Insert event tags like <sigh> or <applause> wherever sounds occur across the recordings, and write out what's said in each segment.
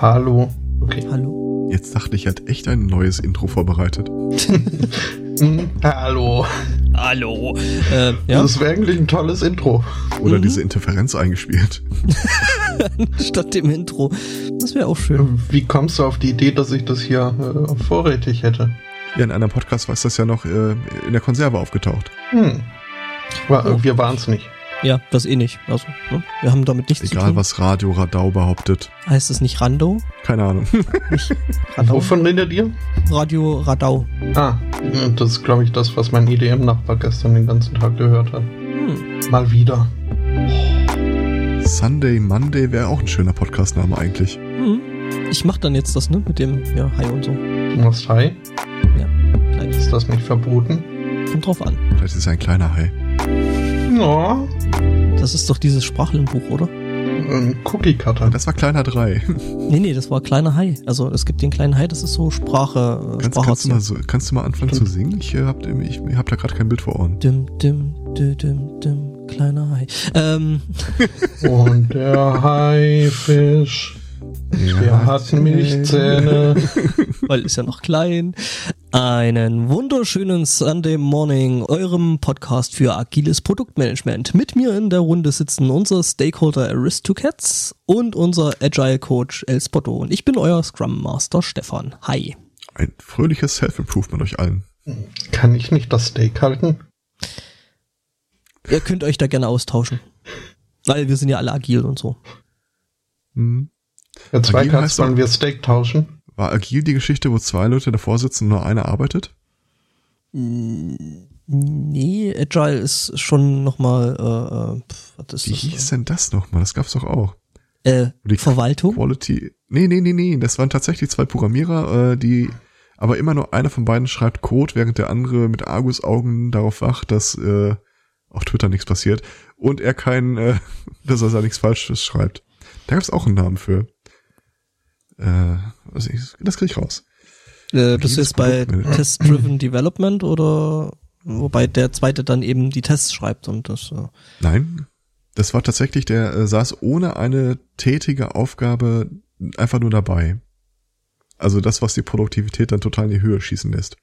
Hallo. Okay. Hallo. Jetzt dachte ich, er hat echt ein neues Intro vorbereitet. <laughs> Hm, Hallo. Hallo. Äh, ja, Das wäre eigentlich ein tolles Intro. Oder Mhm. diese Interferenz eingespielt. <laughs> statt dem Intro. Das wäre auch schön. Wie kommst du auf die Idee, dass ich das hier äh, vorrätig hätte? Ja, in einem Podcast war es das ja noch äh, in der Konserve aufgetaucht. Hm. War, Wir waren es nicht. Ja, das eh nicht. Also, ne? wir haben damit nichts zu Egal, tun. was Radio Radau behauptet. Heißt es nicht Rando? Keine Ahnung. <laughs> Nicht Radau? Wovon redet ihr? Radio Radau. Ah, das ist, glaube ich, das, was mein EDM-Nachbar gestern den ganzen Tag gehört hat. Hm. Mal wieder. Sunday Monday wäre auch ein schöner Podcastname eigentlich. Hm. Ich mach dann jetzt das, ne? Mit dem, ja, Hi und so. Du machst Hi? Gleich. Ist das nicht verboten? Kommt drauf an. Vielleicht ist es ein kleiner Hai. Ja, Das ist doch dieses Sprachlernbuch, oder? ein Cookie-Cutter. Das war kleiner 3. <laughs> Nee, nee, das war kleiner Hai. Also es gibt den kleinen Hai, das ist so Sprache, äh, Kannst, kannst, du mal so, kannst du mal anfangen zu singen? Ich äh, hab, ich, ich hab da gerade kein Bild vor Ohren. Dim, dim, dim, dim, dim, kleiner Hai. Ähm, <laughs> Und der Haifisch, der hat Milchzähne. <laughs> weil ist ja noch klein. Einen wunderschönen Sunday Morning, eurem Podcast für agiles Produktmanagement. Mit mir in der Runde sitzen unser Stakeholder Aristocats und unser Agile Coach El Spotto. Und ich bin euer Scrum Master Stefan. Hi. Ein fröhliches Self-Improvement euch allen. Kann ich nicht das Steak halten? Ihr könnt euch da gerne austauschen. Weil wir sind ja alle agil und so. Hm. Der Agil heißt sollen wir Steak tauschen? War agil die Geschichte, wo zwei Leute davor sitzen und nur einer arbeitet? Nee, Agile ist schon nochmal, äh, äh, pf, was ist Wie das? hieß denn das nochmal? Das gab's doch auch. Äh, Die Verwaltung? Quality. Nee, nee, nee, nee. Das waren tatsächlich zwei Programmierer, äh, die aber immer nur einer von beiden schreibt Code, während der andere mit Argusaugen darauf wacht, dass äh, auf Twitter nichts passiert und er kein, äh, <laughs> dass er da nichts Falsches schreibt. Da gab's auch einen Namen für. Äh, was ich, das krieg ich raus. Äh, bist du jetzt bei. Test-Driven Development oder wobei der zweite dann eben die Tests schreibt und das äh, Nein, das war tatsächlich, der äh, saß ohne eine tätige Aufgabe einfach nur dabei. Also das, was die Produktivität dann total in die Höhe schießen lässt.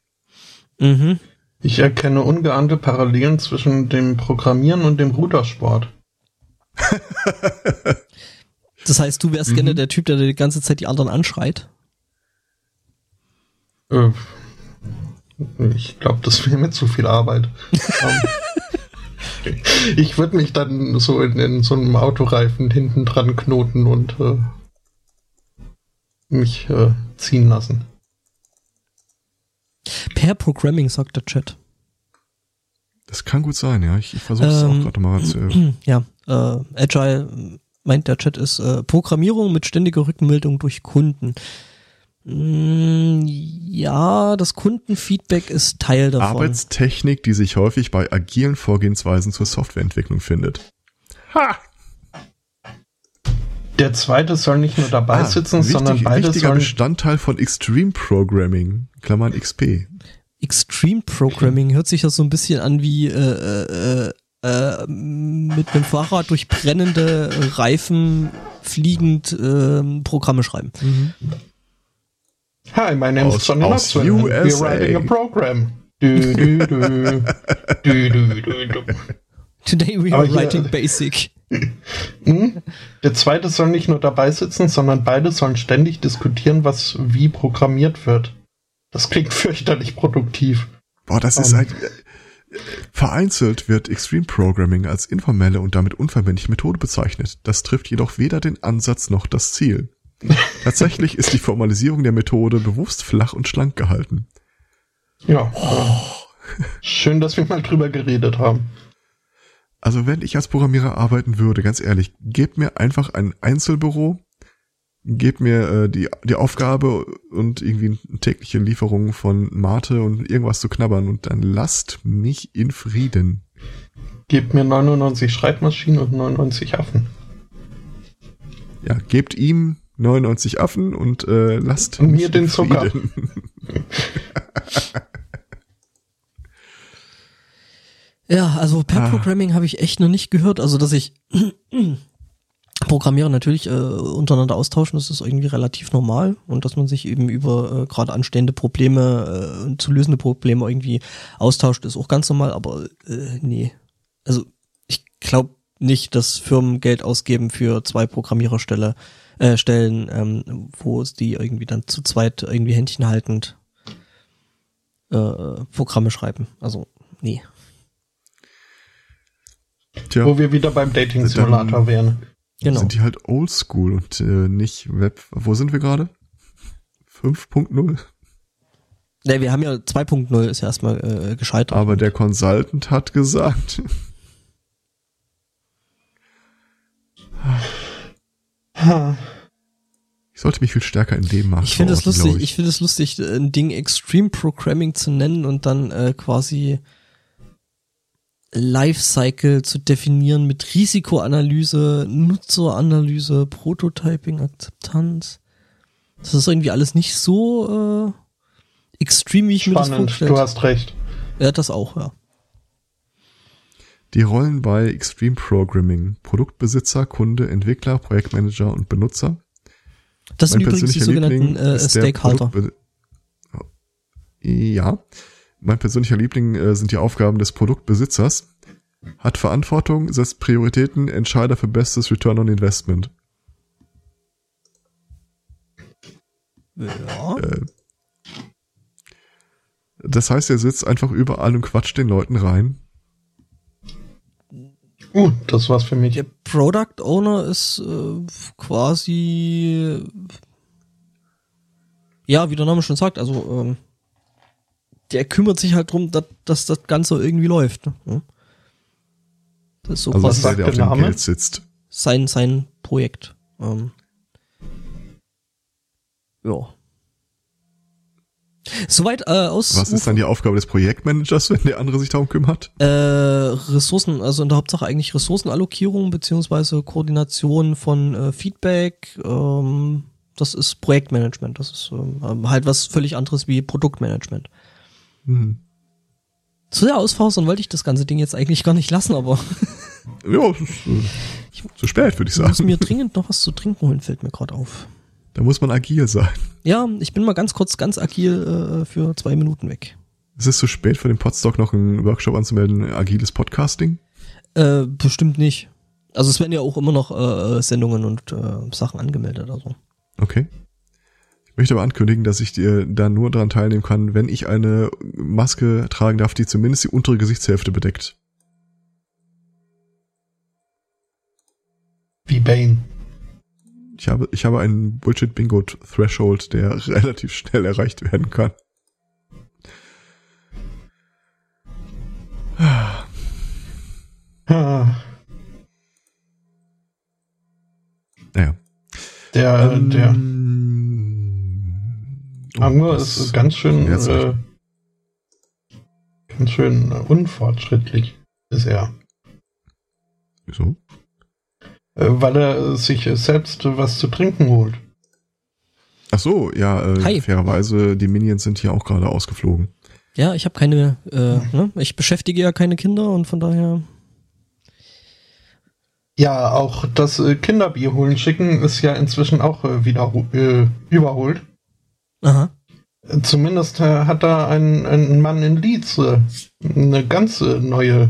mhm. Ich erkenne ungeahnte Parallelen zwischen dem Programmieren und dem Rudersport. <laughs> Das heißt, du wärst Mhm. gerne der Typ, der die ganze Zeit die anderen anschreit. Äh, ich glaube, das wäre mir zu viel Arbeit. <laughs> Ähm, ich würde mich dann so in, in so einem Autoreifen hinten dran knoten und äh, mich äh, ziehen lassen. Per Programming sagt der Chat. Das kann gut sein, ja. Ich, ich versuche es Ähm, auch gerade mal zu. <clears throat> Ja, äh, Agile meint der Chat ist äh, Programmierung mit ständiger Rückmeldung durch Kunden. Mm, ja, das Kundenfeedback ist Teil davon. Arbeitstechnik, die sich häufig bei agilen Vorgehensweisen zur Softwareentwicklung findet. Ha! Der zweite soll nicht nur dabei Ah, sitzen, wichtig, sondern beide wichtiger sollen. Bestandteil von Extreme Programming, Klammern XP. Extreme Programming hört sich das so ein bisschen an wie äh, äh, äh, mit einem Fahrrad durch brennende Reifen fliegend äh, Programme schreiben. Hi, my name is Aus- Johnny aus Knoxville. We're writing a program. Du, du, du. Du, du, du, du. Today we are writing basic. Hm? Der zweite soll nicht nur dabei sitzen, sondern beide sollen ständig diskutieren, was wie programmiert wird. Das klingt fürchterlich produktiv. Boah, das ist Ähm. halt. Vereinzelt wird Extreme Programming als informelle und damit unverbindliche Methode bezeichnet. Das trifft jedoch weder den Ansatz noch das Ziel. <laughs> Tatsächlich ist die Formalisierung der Methode bewusst flach und schlank gehalten. Ja. äh, Schön, dass wir mal drüber geredet haben. Also wenn ich als Programmierer arbeiten würde, ganz ehrlich, gebt mir einfach ein Einzelbüro, gebt mir äh, die, die Aufgabe und irgendwie eine tägliche Lieferung von Mate und irgendwas zu knabbern und dann lasst mich in Frieden. Gebt mir 99 Schreibmaschinen und 99 Affen. Ja, gebt ihm 99 Affen und äh, lasst Und mir mich den in Zucker. Frieden. <laughs> Ja, also per Ah. Programming habe ich echt noch nicht gehört. Also, dass ich Programmierer natürlich äh, untereinander austauschen, das ist irgendwie relativ normal und dass man sich eben über äh, gerade anstehende Probleme, äh, zu lösende Probleme irgendwie austauscht, ist auch ganz normal, aber äh, nee. Also ich glaube nicht, dass Firmen Geld ausgeben für zwei Programmiererstelle äh, Stellen, ähm, wo es die irgendwie dann zu zweit irgendwie Händchen haltend äh, Programme schreiben. Also nee. Tja, Wo wir wieder beim Dating-Simulator wären. Genau. Sind die halt oldschool und äh, nicht Web. Wo sind wir gerade? 5.0? Ne, wir haben ja 2.0 ist ja erstmal äh, gescheitert. Aber der Consultant hat gesagt. Ich sollte mich viel stärker in dem machen. Ich finde es lustig, ich, ich finde es lustig, ein Ding Extreme Programming zu nennen und dann äh, quasi Lifecycle zu definieren mit Risikoanalyse, Nutzeranalyse, Prototyping, Akzeptanz. Das ist irgendwie alles nicht so äh, extrem, wie ich Spannend. mir das vorstelle. Du hast recht. Ja, das auch, ja. Die Rollen bei Extreme Programming. Produktbesitzer, Kunde, Entwickler, Projektmanager und Benutzer. Das mein sind übrigens die sogenannten äh, Stakeholder. Ja. Mein persönlicher Liebling äh, sind die Aufgaben des Produktbesitzers. Hat Verantwortung, setzt Prioritäten, Entscheider für bestes Return on Investment. Ja. Äh, das heißt, er sitzt einfach überall und quatscht den Leuten rein. Uh, das war's für mich. Der Product Owner ist äh, quasi ja, wie der Name schon sagt, also ähm, der kümmert sich halt drum, dass, dass das Ganze irgendwie läuft. Ne? Das ist so also was der, der auf dem Geld sitzt. Sein, sein Projekt. Ähm, ja. Soweit äh, aus. Was ist dann die Aufgabe des Projektmanagers, wenn der andere sich darum kümmert? Äh, Ressourcen, also in der Hauptsache eigentlich Ressourcenallokierung beziehungsweise Koordination von äh, Feedback, ähm, das ist Projektmanagement. Das ist ähm, halt was völlig anderes wie Produktmanagement. Mhm. Zu sehr ausfausern wollte ich das ganze Ding jetzt eigentlich gar nicht lassen, aber. <laughs> ja, ist, äh, zu spät, würde ich sagen. Ich muss mir dringend noch was zu trinken holen, fällt mir gerade auf. Da muss man agil sein. Ja, ich bin mal ganz kurz ganz agil äh, für zwei Minuten weg. Ist es zu spät für den Podstock noch einen Workshop anzumelden, agiles Podcasting? Äh, bestimmt nicht. Also es werden ja auch immer noch äh, Sendungen und äh, Sachen angemeldet. Also. Okay. Ich möchte aber ankündigen, dass ich dir da nur daran teilnehmen kann, wenn ich eine Maske tragen darf, die zumindest die untere Gesichtshälfte bedeckt. Wie Bane. Ich habe, ich habe einen Bullshit-Bingo-Threshold, der <laughs> relativ schnell erreicht werden kann. Ah. Naja. Der, ähm, der Angler ist ganz schön, äh, ganz schön äh, unfortschrittlich, ist er. Wieso? Äh, weil er sich selbst was zu trinken holt. Ach so, ja, äh, fairerweise, die Minions sind hier auch gerade ausgeflogen. Ja, ich habe keine, äh, ne? ich beschäftige ja keine Kinder und von daher ja, auch das äh, Kinderbier holen schicken ist ja inzwischen auch äh, wieder äh, überholt. Aha. Zumindest äh, hat da ein, ein Mann in Leeds äh, eine ganz äh, neue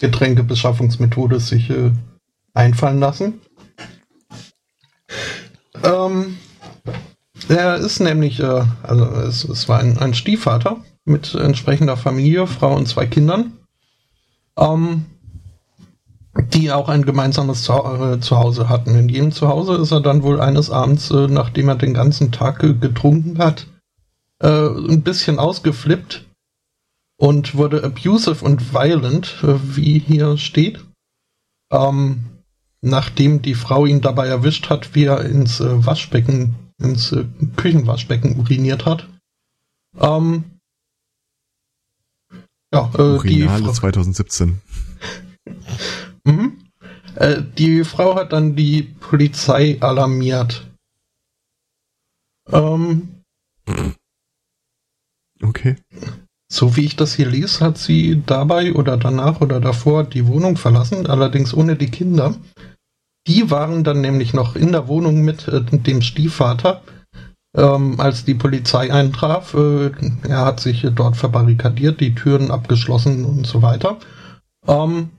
Getränkebeschaffungsmethode sich einfallen lassen. Ähm, er ist nämlich, also es, es war ein, ein, Stiefvater mit entsprechender Familie, Frau und zwei Kindern. Ähm, die auch ein gemeinsames äh, Zuhause hatten. In jedem Zuhause ist er dann wohl eines Abends, äh, nachdem er den ganzen Tag getrunken hat, äh, ein bisschen ausgeflippt und wurde abusive und violent, wie hier steht. Ähm, nachdem die Frau ihn dabei erwischt hat, wie er ins Waschbecken, ins Küchenwaschbecken uriniert hat. Ähm, ja, äh, Urinale die 2017. <laughs> Mhm. Äh, die Frau hat dann die Polizei alarmiert. Ähm, okay. So wie ich das hier lese, hat sie dabei oder danach oder davor die Wohnung verlassen, allerdings ohne die Kinder. die waren dann nämlich noch in der Wohnung mit äh, dem Stiefvater, ähm, als die Polizei eintraf. Äh, er hat sich dort verbarrikadiert, die Türen abgeschlossen und so weiter. Ähm,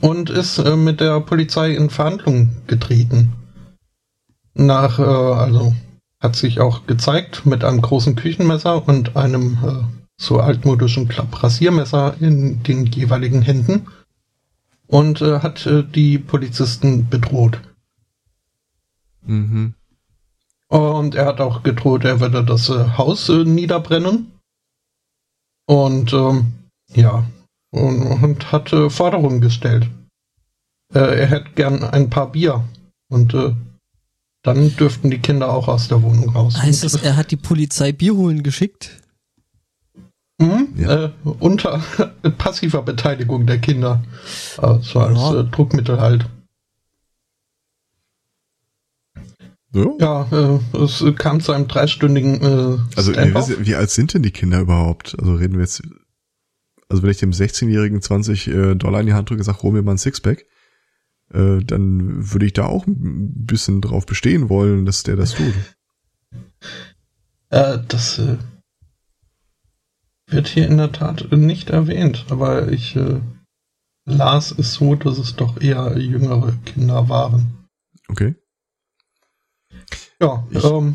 und ist äh, mit der Polizei in Verhandlungen getreten. Nach, äh, also hat sich auch gezeigt mit einem großen Küchenmesser und einem äh, so altmodischen Klapprasiermesser in den jeweiligen Händen und äh, hat äh, die Polizisten bedroht. Mhm. Und er hat auch gedroht, er würde das äh, Haus äh, niederbrennen. Und ähm, ja, und, und hat äh, Forderungen gestellt. Äh, er hätte gern ein paar Bier. Und äh, dann dürften die Kinder auch aus der Wohnung raus. Heißt es, er hat die Polizei Bier holen geschickt? Mhm, Ja. äh, unter <laughs> passiver Beteiligung der Kinder. Äh, so als Ja. äh, Druckmittel halt. So? Ja, äh, es kam zu einem dreistündigen äh, Also, wie, Standoff. wie alt sind denn die Kinder überhaupt? Also reden wir jetzt, also wenn ich dem 16-Jährigen 20 äh, Dollar in die Hand drücke und sage, hol mir mal ein Sixpack, äh, dann würde ich da auch ein bisschen drauf bestehen wollen, dass der das tut. <laughs> Äh, das äh, wird hier in der Tat nicht erwähnt, aber ich äh, las es so, dass es doch eher jüngere Kinder waren. Okay. Ja, Ich- ähm,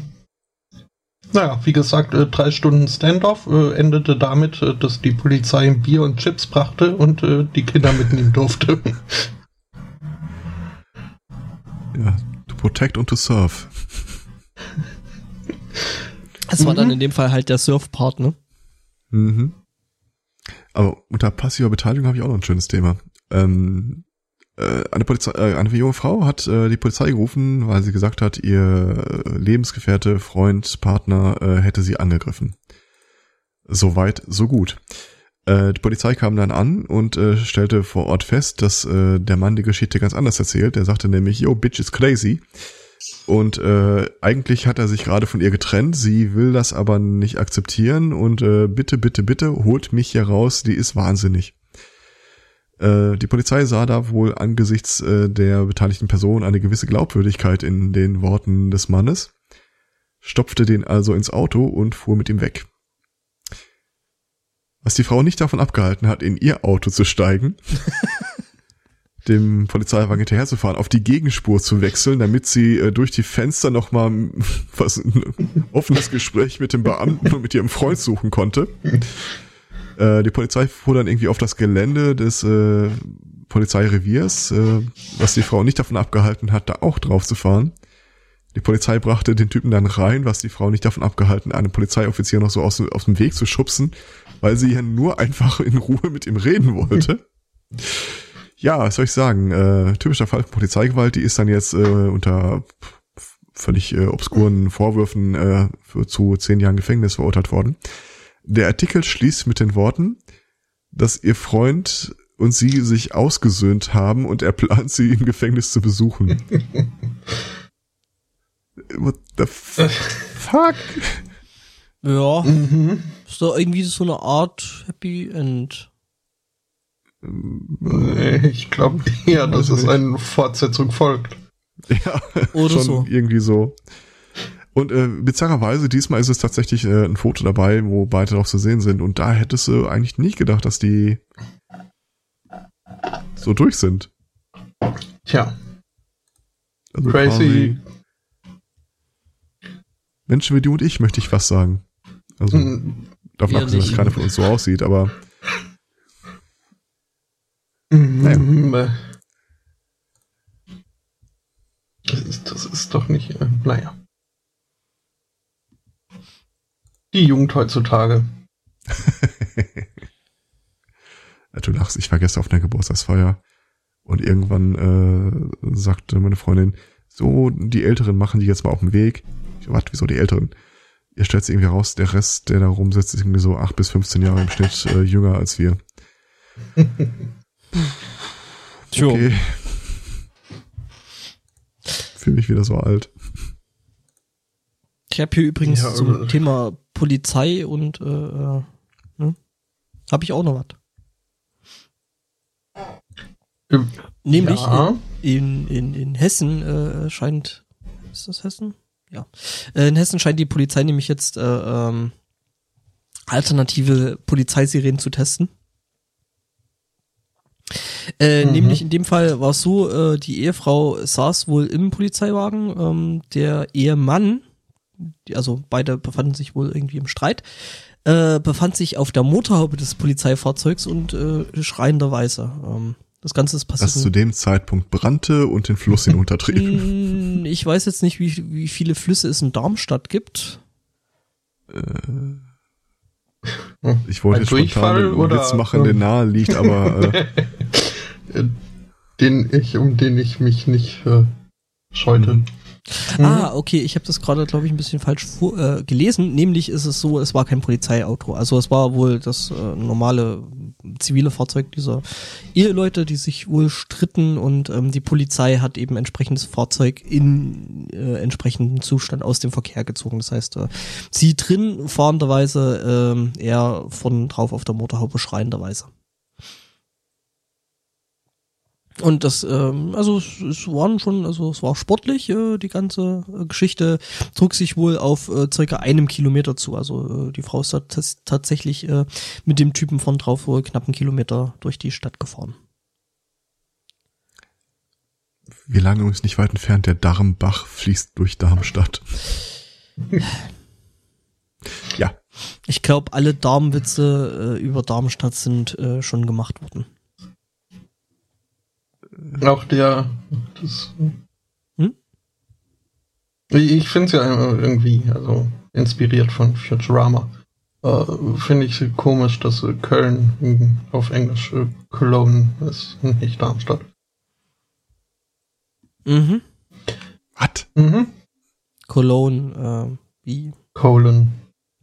naja, wie gesagt, äh, drei Stunden Standoff äh, endete damit, äh, dass die Polizei Bier und Chips brachte und die Kinder mitnehmen durfte. Ja, to protect und to serve. Das war dann Mhm. in dem Fall halt der Surf-Part, ne? Mhm. Aber unter passiver Beteiligung habe ich auch noch ein schönes Thema. Ähm, äh, eine, Polizei, äh, eine junge Frau hat äh, die Polizei gerufen, weil sie gesagt hat, ihr äh, Lebensgefährte, Freund, Partner äh, hätte sie angegriffen. Soweit, so gut. Äh, die Polizei kam dann an und äh, stellte vor Ort fest, dass äh, der Mann die Geschichte ganz anders erzählt. Er sagte nämlich, yo, bitch is crazy. Und äh, eigentlich hat er sich gerade von ihr getrennt. Sie will das aber nicht akzeptieren und äh, bitte, bitte, bitte holt mich hier raus. Die ist wahnsinnig. Äh, die Polizei sah da wohl angesichts äh, der beteiligten Person eine gewisse Glaubwürdigkeit in den Worten des Mannes, stopfte den also ins Auto und fuhr mit ihm weg. Was die Frau nicht davon abgehalten hat, in ihr Auto zu steigen, <laughs> dem Polizeiwagen hinterherzufahren, auf die Gegenspur zu wechseln, damit sie äh, durch die Fenster nochmal was ein offenes Gespräch mit dem Beamten und mit ihrem Freund suchen konnte. Äh, die Polizei fuhr dann irgendwie auf das Gelände des äh, Polizeireviers, äh, was die Frau nicht davon abgehalten hat, da auch drauf zu fahren. Die Polizei brachte den Typen dann rein, was die Frau nicht davon abgehalten, einen Polizeioffizier noch so aus, aus dem Weg zu schubsen, weil sie ja nur <laughs> einfach in Ruhe mit ihm reden wollte. Ja, was soll ich sagen? Äh, typischer Fall von Polizeigewalt, die ist dann jetzt äh, unter völlig äh, obskuren Vorwürfen äh, für, zu zehn Jahren Gefängnis verurteilt worden. Der Artikel schließt mit den Worten, dass ihr Freund und sie sich ausgesöhnt haben und er plant, sie im Gefängnis zu besuchen. <laughs> What the fuck? Ja, mhm. ist doch irgendwie so eine Art Happy End. Äh, Ich glaube eher, dass es eine Fortsetzung folgt. Ja, Oder schon so. irgendwie so. Und äh, bizarrerweise, diesmal ist es tatsächlich äh, ein Foto dabei, wo beide drauf zu sehen sind. Und da hättest du eigentlich nicht gedacht, dass die so durch sind. Tja, Also crazy. quasi Menschen wie du und ich, möchte ich fast sagen. Also, Mm, davon abgesehen, dass keiner von uns so aussieht, aber mm, äh, Das ist, das ist doch nicht, äh, naja. Die Jugend heutzutage. <laughs> Du lachst, ich war gestern auf einer Geburtstagsfeier und irgendwann äh, sagte meine Freundin, so, die Älteren machen die jetzt mal auf den Weg. Ich was, wieso die Älteren? Ihr stellt sich irgendwie raus, der Rest, der da rumsitzt, ist irgendwie so acht bis 15 Jahre im Schnitt äh, jünger als wir. <laughs> Okay. Fühle mich wieder so alt. ich habe hier übrigens Ja, zum äh, Thema Polizei und äh, äh, ne? habe ich auch noch was. Nämlich Ja. in, in, in Hessen äh, scheint, ist das Hessen? Ja. Äh, in Hessen scheint die Polizei nämlich jetzt äh, ähm, alternative Polizeisirenen zu testen. Äh, Mhm. Nämlich in dem Fall war es so, äh, die Ehefrau saß wohl im Polizeiwagen, ähm, der Ehemann, also beide befanden sich wohl irgendwie im Streit, äh, befand sich auf der Motorhaube des Polizeifahrzeugs und äh, schreienderweise. Ähm, das Ganze ist passiert. Das zu dem Zeitpunkt brannte und den Fluss hinuntertrieb. Mm, <laughs> Ich weiß jetzt nicht, wie, wie viele Flüsse es in Darmstadt gibt. <laughs> Ich wollte Ein jetzt Durchfall spontan einen oder, Witz machen, der nahe liegt, <laughs> aber äh, Äh, Den ich, um den ich mich nicht äh, scheute. Mhm. Ah, okay, ich habe das gerade, glaube ich, ein bisschen falsch äh, gelesen. Nämlich ist es so, es war kein Polizeiauto. Also es war wohl das äh, normale zivile Fahrzeug dieser Eheleute, die sich wohl stritten und ähm, die Polizei hat eben entsprechendes Fahrzeug in äh, entsprechendem Zustand aus dem Verkehr gezogen. Das heißt, äh, sie drin fahrenderweise, ähm, er von drauf auf der Motorhaube schreienderweise. Und das, ähm, also es, es waren schon, also es war sportlich, äh, die ganze äh, Geschichte trug sich wohl auf äh, circa einem Kilometer zu. Also äh, die Frau ist da tatsächlich äh, mit dem Typen von drauf wohl knapp einen Kilometer durch die Stadt gefahren. wir lagen übrigens nicht weit entfernt. Der Darmbach fließt durch Darmstadt. ja, Ich glaube, alle Darmwitze äh, über Darmstadt sind äh, schon gemacht worden. Auch der, das, Hm? ich finde es ja irgendwie, also inspiriert von Futurama. Äh, finde ich komisch, dass äh, Köln auf Englisch äh, Cologne ist, nicht Darmstadt. Mhm. was? Mhm. Cologne, äh, wie, Colon.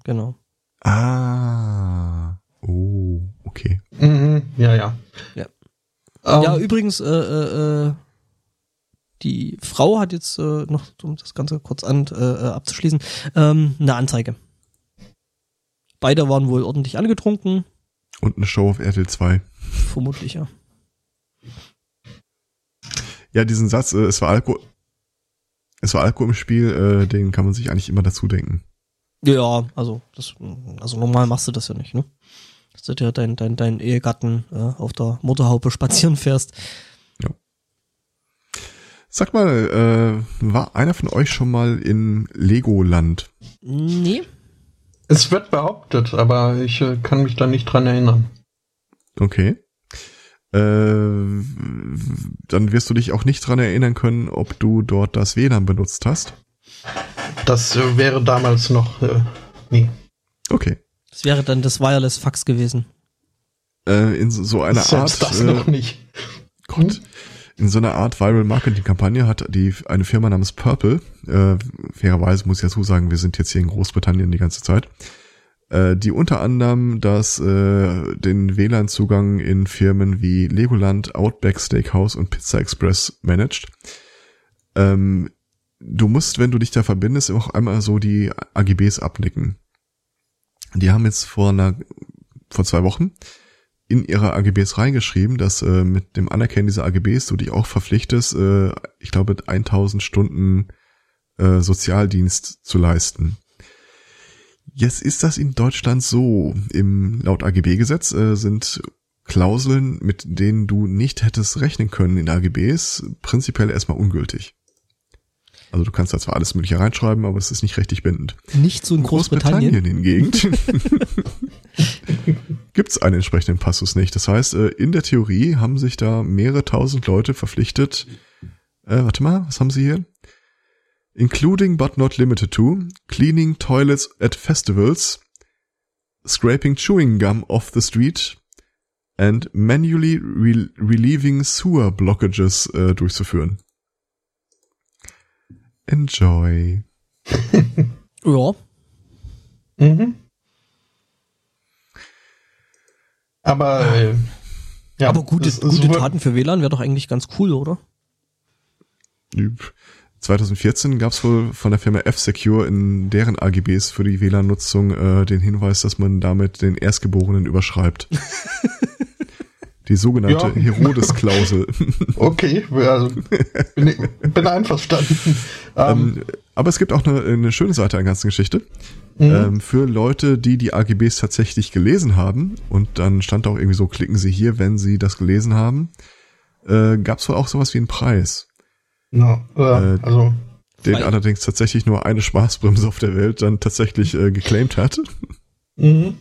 genau. Ah, oh, okay. Mhm. Ja, ja. Ja. Ähm, Ja, übrigens, äh, äh, äh, die Frau hat jetzt äh, noch, um das Ganze kurz an, äh, äh, abzuschließen, ähm, eine Anzeige. Beide waren wohl ordentlich angetrunken, Und eine Show auf RTL 2. vermutlich ja. Ja, diesen Satz, äh, es war Alkohol. Es war Alkohol im Spiel, äh, den kann man sich eigentlich immer dazu denken. Ja, also das, also normal machst du das ja nicht, ne? Dass du dir dein, dein, dein Ehegatten äh, auf der Motorhaube spazieren fährst. Sag mal, äh, war einer von euch schon mal in Legoland? Nee. Es wird behauptet, aber ich äh, kann mich da nicht dran erinnern. Okay. Äh, dann wirst du dich auch nicht dran erinnern können, ob du dort das WLAN benutzt hast. Das wäre damals noch, äh, nee. Okay. Das wäre dann das Wireless Fax gewesen. Äh, in so, so einer Selbst Art. das äh, noch nicht. Gott. In so einer Art Viral Marketing Kampagne hat die eine Firma namens Purple, äh, fairerweise muss ich dazu sagen, wir sind jetzt hier in Großbritannien die ganze Zeit, äh, die unter anderem das äh, den WLAN-Zugang in Firmen wie Legoland, Outback Steakhouse und Pizza Express managt. Ähm, du musst, wenn du dich da verbindest, auch einmal so die AGBs abnicken. Die haben jetzt vor einer vor zwei Wochen in ihre AGBs reingeschrieben, dass äh, mit dem Anerkennen dieser AGBs du dich auch verpflichtest, äh, ich glaube 1000 Stunden äh, Sozialdienst zu leisten. Jetzt ist das in Deutschland so. Im laut AGB-Gesetz äh, sind Klauseln, mit denen du nicht hättest rechnen können in AGBs, prinzipiell erstmal ungültig. Also du kannst da zwar alles mögliche reinschreiben, aber es ist nicht rechtlich bindend. Nicht so in Großbritannien. hingegen <laughs> gibt's einen entsprechenden Passus nicht. Das heißt, äh, in der Theorie haben sich da mehrere tausend Leute verpflichtet. Äh, warte mal, was haben sie hier? Including but not limited to cleaning toilets at festivals, scraping chewing gum off the street and manually re relieving sewer blockages äh, durchzuführen. Enjoy. <laughs> Ja. Mhm. Aber, äh, ja, Aber gute, es- es gute Taten für WLAN wäre doch eigentlich ganz cool, oder? 2014 gab es wohl von der Firma F-Secure in deren AGBs für die WLAN-Nutzung äh, den Hinweis, dass man damit den Erstgeborenen überschreibt. <laughs> Die sogenannte Ja. Herodes-Klausel. <laughs> Okay, also bin, ich- bin einverstanden. <laughs> Ähm, ähm, aber es gibt auch eine, eine schöne Seite an der ganzen Geschichte. mhm. Ähm, für Leute, die die AGBs tatsächlich gelesen haben. Und dann stand auch irgendwie so, klicken Sie hier, wenn Sie das gelesen haben. Äh, Gab es wohl auch sowas wie einen Preis. ja, äh, also Den Frei. allerdings tatsächlich nur eine Spaßbremse auf der Welt dann tatsächlich äh, geclaimed hat. mhm.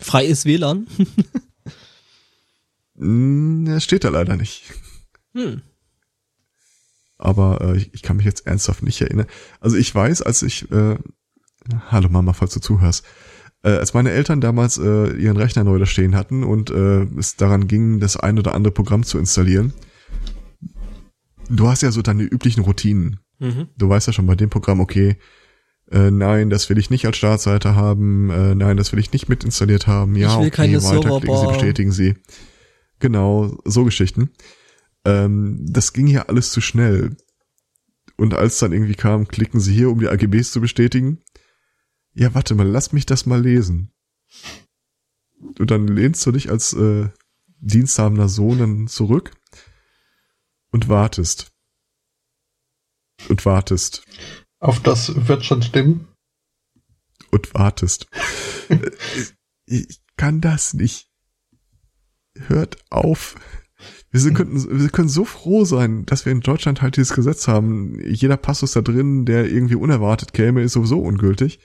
Freies WLAN. <laughs> Hm, Das steht da leider nicht. Hm. Aber äh, ich, ich kann mich jetzt ernsthaft nicht erinnern. Also ich weiß, als ich, äh, hallo Mama, falls du zuhörst, äh, als meine Eltern damals äh, ihren Rechner neu da stehen hatten und äh, es daran ging, das ein oder andere Programm zu installieren, du hast ja so deine üblichen Routinen. Mhm. Du weißt ja schon bei dem Programm, okay, äh, nein, das will ich nicht als Startseite haben, äh, nein, das will ich nicht mit installiert haben, ja, Ich will okay, keine weiter, klicken Sie, Serverbar. bestätigen Sie. Genau, so Geschichten. Ähm, das ging hier alles zu schnell. Und als dann irgendwie kam, klicken Sie hier, um die AGBs zu bestätigen. Ja, warte mal, lass mich das mal lesen. Und dann lehnst du dich als äh, diensthabender Sohn dann zurück und wartest. Und wartest. auf das wird schon stimmen. und wartest. <laughs> Äh, ich kann das nicht. Hört auf. Wir, sind, könnten, wir können so froh sein, dass wir in Deutschland halt dieses Gesetz haben. Jeder Passus da drin, der irgendwie unerwartet käme, ist sowieso ungültig.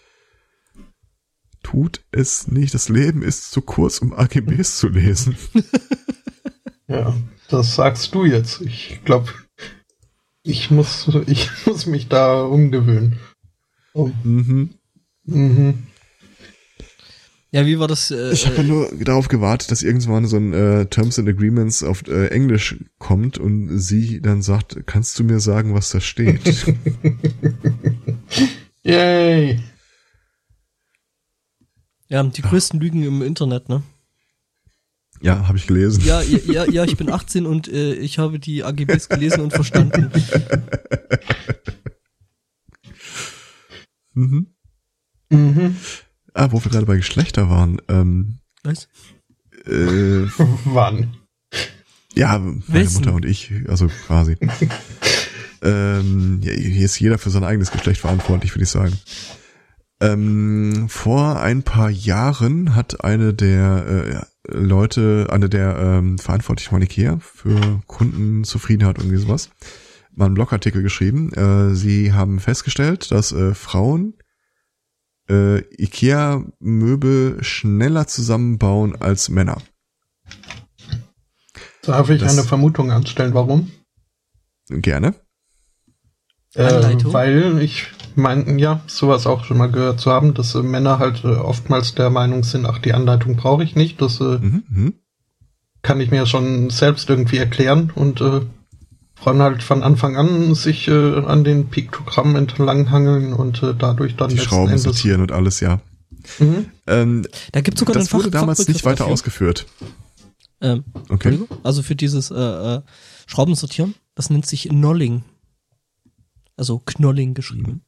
Tut es nicht. Das Leben ist zu kurz, um AGBs zu lesen. <laughs> Ja, das sagst du jetzt. Ich glaube, ich muss, ich <laughs> muss mich da umgewöhnen. Oh, Mhm. mhm. Ja, wie war das? Äh, Ich habe ja nur darauf gewartet, dass irgendwann so ein äh, Terms and Agreements auf äh, Englisch kommt und sie dann sagt, kannst du mir sagen, was da steht? <laughs> Yay! ja, die größten Lügen im Internet, ne? ja, habe ich gelesen. Ja, ja, ja, ja, ich bin 18 und äh, ich habe die AGBs gelesen und verstanden. <laughs> Mhm. Mhm. Ah, wo wir gerade bei Geschlechter waren. Ähm, Was? äh, <laughs> Wann? ja, meine Wessen? Mutter und ich, also quasi. <laughs> ähm, ja, hier ist jeder für sein eigenes Geschlecht verantwortlich, würde ich sagen. Ähm, vor ein paar Jahren hat eine der äh, Leute, eine der ähm, Verantwortlichen von Ikea für Kundenzufriedenheit und irgendwie sowas, mal einen Blogartikel geschrieben. Äh, sie haben festgestellt, dass äh, Frauen äh, Ikea-Möbel schneller zusammenbauen als Männer. Darf ich Das- eine Vermutung anstellen, warum? Gerne. Äh, weil ich meine, ja, sowas auch schon mal gehört zu haben, dass äh, Männer halt äh, oftmals der Meinung sind, ach, die Anleitung brauche ich nicht, das äh, Mhm, mhm. kann ich mir schon selbst irgendwie erklären und äh, Frauen halt von Anfang an sich äh, an den Piktogrammen entlanghangeln und äh, dadurch dann Die Schrauben sortieren und alles, ja. Mhm. Ähm, Da gibt's sogar das einen wurde Fach- damals nicht weiter dafür. ausgeführt. Ähm, Okay. Also für dieses äh, äh, Schrauben sortieren, das nennt sich Knolling. Also Knolling geschrieben.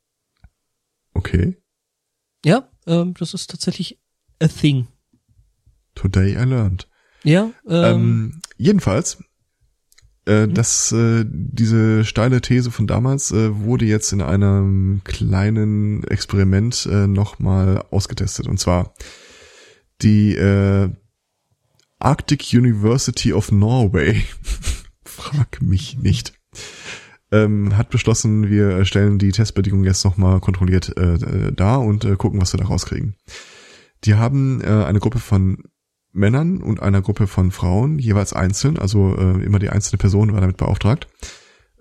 Okay. Ja, ähm, das ist tatsächlich a thing. Today I learned. Ja, ähm, Ähm, jedenfalls, äh, Mhm. das, äh, diese steile These von damals äh, wurde jetzt in einem kleinen Experiment äh, nochmal ausgetestet. Und zwar die äh, Arctic University of Norway, <laughs> frag mich nicht, ähm, hat beschlossen, wir stellen die Testbedingungen jetzt nochmal kontrolliert äh, äh, dar und äh, gucken, was wir da rauskriegen. Die haben äh, eine Gruppe von Männern und einer Gruppe von Frauen, jeweils einzeln, also äh, immer die einzelne Person war damit beauftragt,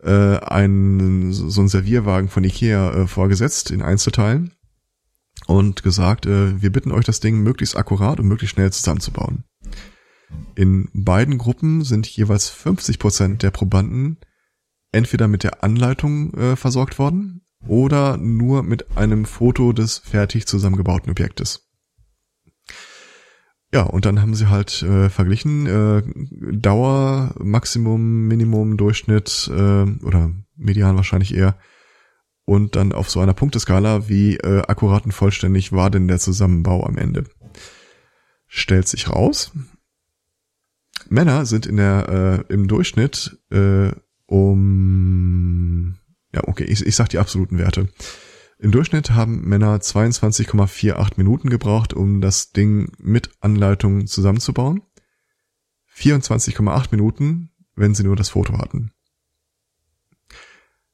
äh, einen, so ein Servierwagen von Ikea äh, vorgesetzt in Einzelteilen und gesagt, äh, wir bitten euch das Ding möglichst akkurat und möglichst schnell zusammenzubauen. In beiden Gruppen sind jeweils 50 Prozent der Probanden entweder mit der Anleitung äh, versorgt worden oder nur mit einem Foto des fertig zusammengebauten Objektes. Ja, und dann haben sie halt äh, verglichen äh, Dauer, Maximum, Minimum, Durchschnitt äh, oder Median wahrscheinlich eher und dann auf so einer Punkteskala, wie äh, akkurat und vollständig war denn der Zusammenbau am Ende. Stellt sich raus, Männer sind in der äh, im Durchschnitt äh, um ja okay, ich, ich sag die absoluten Werte. Im Durchschnitt haben Männer 22,48 Minuten gebraucht, um das Ding mit Anleitung zusammenzubauen. 24,8 Minuten, wenn sie nur das Foto hatten.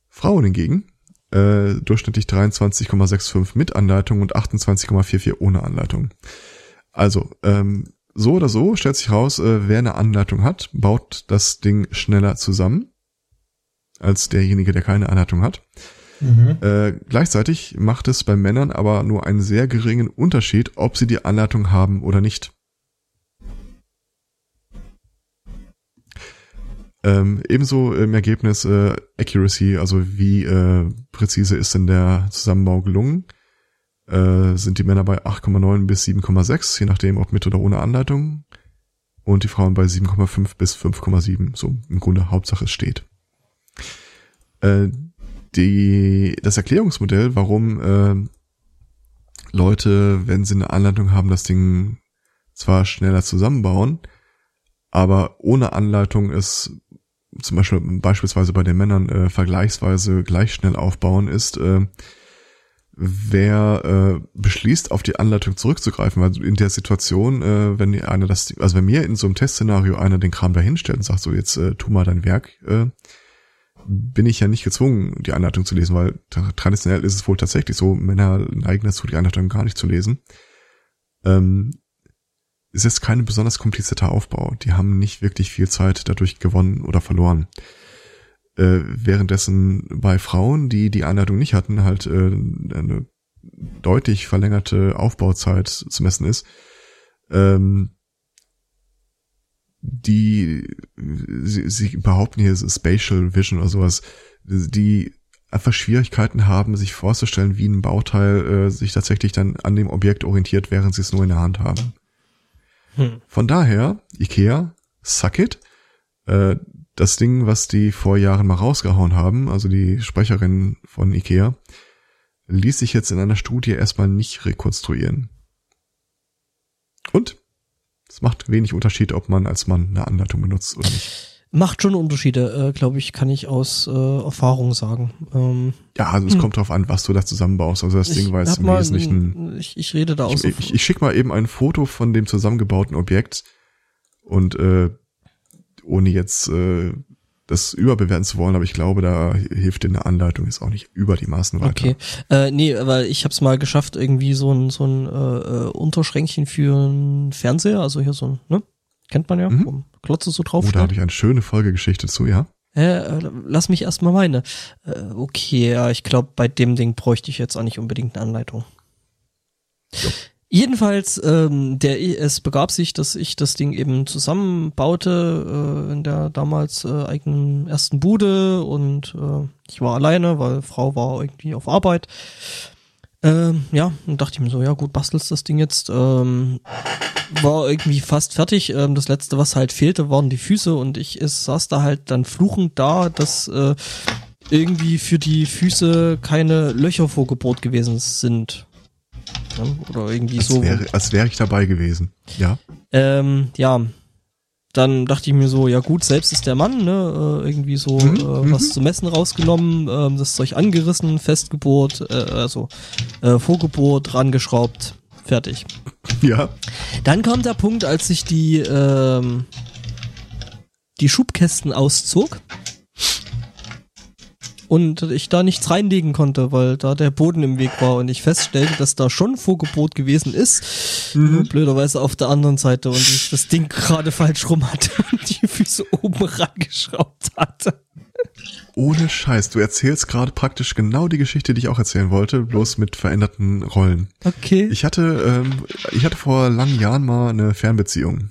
Frauen hingegen äh, durchschnittlich 23,65 mit Anleitung und 28,44 ohne Anleitung. Also, ähm, so oder so stellt sich raus, äh, wer eine Anleitung hat, baut das Ding schneller zusammen als derjenige, der keine Anleitung hat. Mhm. Äh, gleichzeitig macht es bei Männern aber nur einen sehr geringen Unterschied, ob sie die Anleitung haben oder nicht. Ähm, ebenso im Ergebnis äh, Accuracy, also wie äh, präzise ist denn der Zusammenbau gelungen, äh, sind die Männer bei 8,9 bis 7,6, je nachdem ob mit oder ohne Anleitung. Und die Frauen bei 7,5 bis 5,7, so im Grunde Hauptsache es steht. Äh, die, das Erklärungsmodell, warum äh, Leute, wenn sie eine Anleitung haben, das Ding zwar schneller zusammenbauen, aber ohne Anleitung es zum Beispiel beispielsweise bei den Männern äh, vergleichsweise gleich schnell aufbauen, ist, äh, wer äh, beschließt, auf die Anleitung zurückzugreifen, weil in der Situation, äh, wenn einer das, also wenn mir in so einem Testszenario einer den Kram dahinstellt und sagt, so jetzt äh, tu mal dein Werk, äh, bin ich ja nicht gezwungen, die Anleitung zu lesen, weil traditionell ist es wohl tatsächlich so, Männer neigen dazu, die Anleitung gar nicht zu lesen. Ähm, ist keine besonders komplizierter Aufbau. Die haben nicht wirklich viel Zeit dadurch gewonnen oder verloren. Äh, währenddessen bei Frauen, die die Anleitung nicht hatten, halt äh, eine deutlich verlängerte Aufbauzeit zu messen ist, ähm, die sie, sie behaupten hier Spatial Vision oder sowas, die einfach Schwierigkeiten haben, sich vorzustellen, wie ein Bauteil äh, sich tatsächlich dann an dem Objekt orientiert, während sie es nur in der Hand haben. Hm. Von daher, Ikea, suck it. Äh, das Ding, was die vor Jahren mal rausgehauen haben, also die Sprecherin von Ikea, ließ sich jetzt in einer Studie erstmal nicht rekonstruieren. Und es macht wenig Unterschied, ob man als Mann eine Anleitung benutzt oder nicht. Macht schon Unterschiede, äh, glaube ich, kann ich aus äh, Erfahrung sagen. Ähm, ja, also es hm. kommt drauf an, was du da zusammenbaust. Also das Ding war jetzt im Wesentlichen. Ich, ich rede da aus. Ich, ich, ich schicke mal eben ein Foto von dem zusammengebauten Objekt und äh, ohne jetzt äh, das überbewerten zu wollen, aber ich glaube, da hilft dir eine Anleitung jetzt auch nicht über die Maßen weiter. Okay, äh, nee, weil ich habe es mal geschafft, irgendwie so ein so ein äh, äh Unterschränkchen für einen Fernseher, also hier so ein, ne? Kennt man ja, mhm. wo Klotze so drauf. Oh, da habe ich eine schöne Folgegeschichte zu, ja. Äh, lass mich erstmal meine. Äh, okay, ja, ich glaube, bei dem Ding bräuchte ich jetzt auch nicht unbedingt eine Anleitung. Jo. Jedenfalls, ähm, der, es begab sich, dass ich das Ding eben zusammenbaute äh, in der damals äh, eigenen ersten Bude und äh, ich war alleine, weil Frau war irgendwie auf Arbeit. Ähm, ja, und dachte ich mir so, ja gut, bastelst das Ding jetzt. Ähm, war irgendwie fast fertig. Ähm, das letzte, was halt fehlte, waren die Füße und ich es saß da halt dann fluchend da, dass äh, irgendwie für die Füße keine Löcher vorgebohrt gewesen sind. Ne? Oder irgendwie als so. Wäre, als wäre ich dabei gewesen. Ja. Ähm, ja. Dann dachte ich mir so, ja gut, selbst ist der Mann, ne, äh, irgendwie so mhm, äh, was mhm. zu messen rausgenommen, äh, das Zeug angerissen, festgebohrt, äh, also äh, vorgebohrt, rangeschraubt, fertig. Ja. Dann kam der Punkt, als ich die ähm, die Schubkästen auszog und ich da nichts reinlegen konnte, weil da der Boden im Weg war und ich feststellte, dass da schon Vorgebot gewesen ist, mhm. blöderweise auf der anderen Seite und ich das Ding gerade falsch rum hatte <laughs> und die Füße oben rangeschraubt hatte. Ohne Scheiß, du erzählst gerade praktisch genau die Geschichte, die ich auch erzählen wollte, bloß mit veränderten Rollen. Okay. Ich hatte, ähm, ich hatte vor langen Jahren mal eine Fernbeziehung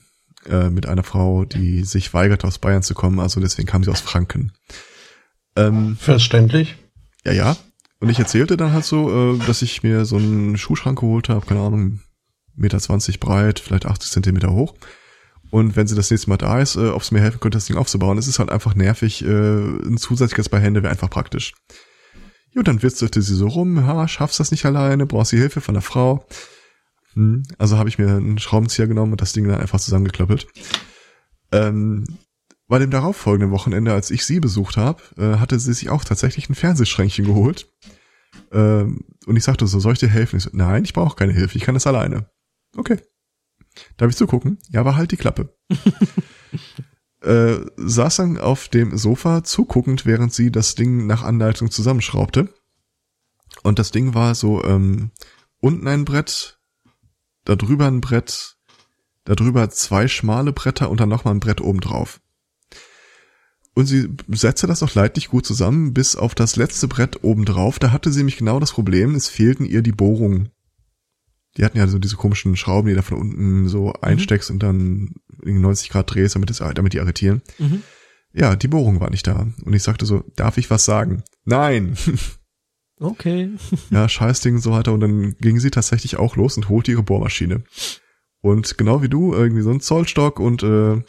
äh, mit einer Frau, die sich weigerte, aus Bayern zu kommen, also deswegen kam sie aus Franken. Ähm, Verständlich. Ja, ja. Und ich erzählte dann halt so, äh, dass ich mir so einen Schuhschrank geholt habe, keine Ahnung, Meter zwanzig breit, vielleicht 80 Zentimeter hoch. Und wenn sie das nächste Mal da ist, äh, ob es mir helfen könnte, das Ding aufzubauen, es ist halt einfach nervig. Äh, ein zusätzliches bei Hände wäre einfach praktisch. Jo, dann witzelte sie so rum, ha, schaffst das nicht alleine, brauchst die Hilfe von der Frau. Hm, also habe ich mir einen Schraubenzieher genommen und das Ding dann einfach zusammengeklöppelt. Ähm, bei dem darauffolgenden Wochenende, als ich sie besucht habe, äh, hatte sie sich auch tatsächlich ein Fernsehschränkchen geholt. Ähm, und ich sagte so, soll ich dir helfen? Ich so, nein, ich brauche keine Hilfe, ich kann das alleine. Okay. Darf ich zugucken? Ja, aber halt die Klappe. <laughs> äh, saß dann auf dem Sofa zuguckend, während sie das Ding nach Anleitung zusammenschraubte. Und das Ding war so ähm, unten ein Brett, da drüber ein Brett, da drüber zwei schmale Bretter und dann nochmal ein Brett oben drauf. Und sie setzte das auch leidlich gut zusammen, bis auf das letzte Brett oben drauf. Da hatte sie nämlich genau das Problem, es fehlten ihr die Bohrungen. Die hatten ja so diese komischen Schrauben, die da von unten so einsteckst und dann in 90 Grad drehst, damit, es, damit die arretieren. Mhm. Ja, die Bohrung war nicht da. Und ich sagte so, darf ich was sagen? Nein! <laughs> Okay. <laughs> ja, Scheißding und so weiter. Und dann ging sie tatsächlich auch los und holte ihre Bohrmaschine. Und genau wie du, irgendwie so ein Zollstock und äh,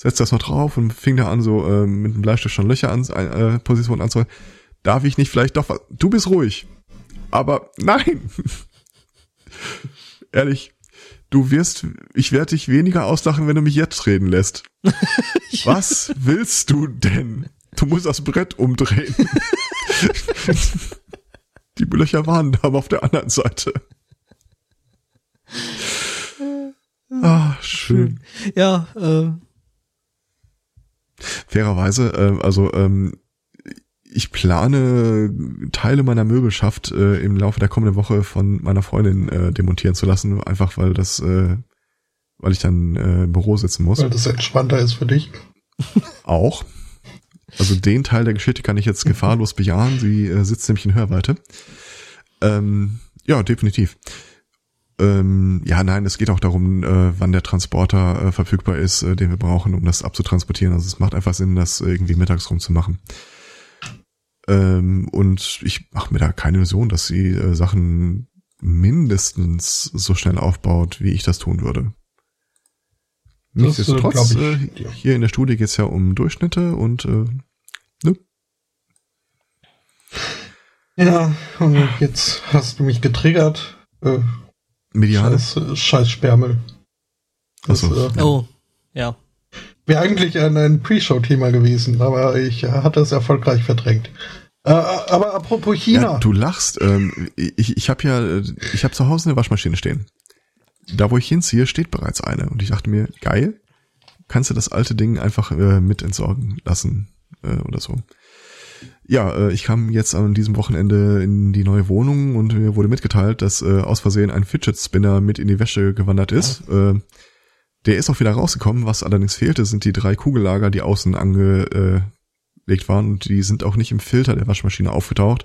setzt das noch drauf und fing da an, so äh, mit dem Bleistift schon Löcher an, äh, Position anzuholen. Darf ich nicht vielleicht doch was? Du bist ruhig. Aber nein! <laughs> Ehrlich, du wirst, ich werde dich weniger auslachen, wenn du mich jetzt reden lässt. <laughs> Was willst du denn? Du musst das Brett umdrehen. <laughs> Die Löcher waren da, aber auf der anderen Seite. Ah, schön. Ja, äh, Fairerweise, äh, also ähm, ich plane Teile meiner Möbelschaft äh, im Laufe der kommenden Woche von meiner Freundin äh, demontieren zu lassen, einfach weil das, äh, weil ich dann äh, im Büro sitzen muss. Weil das entspannter ist für dich. Auch. Also den Teil der Geschichte kann ich jetzt gefahrlos bejahen. Sie äh, sitzt nämlich in Hörweite. Ähm, ja, definitiv. Ähm, ja, nein, es geht auch darum, äh, wann der Transporter äh, verfügbar ist, äh, den wir brauchen, um das abzutransportieren. Also es macht einfach Sinn, das irgendwie mittags rumzumachen. Ähm, und ich mache mir da keine Illusion, dass sie äh, Sachen mindestens so schnell aufbaut, wie ich das tun würde. Das, äh, Nichtsdestotrotz, äh, ich, ja. hier in der Studie geht's ja um Durchschnitte und äh, ne? Ja, und jetzt hast du mich getriggert. Äh, Mediane. scheiß, scheiß Sperrmel. Das so. äh, oh, ja. wäre eigentlich ein, ein Pre-Show-Thema gewesen, aber ich hatte es erfolgreich verdrängt. Äh, aber apropos China. Ja, du lachst. Ähm, ich ich habe ja, äh, ich habe zu Hause eine Waschmaschine stehen. Da, wo ich hinziehe, steht bereits eine. Und ich dachte mir, geil, kannst du das alte Ding einfach äh, mit entsorgen lassen äh, oder so. Ja, äh, ich kam jetzt an diesem Wochenende in die neue Wohnung und mir wurde mitgeteilt, dass äh, aus Versehen ein Fidget Spinner mit in die Wäsche gewandert ist. Äh, der ist auch wieder rausgekommen. Was allerdings fehlte, sind die drei Kugellager, die außen angelegt waren und die sind auch nicht im Filter der Waschmaschine aufgetaucht.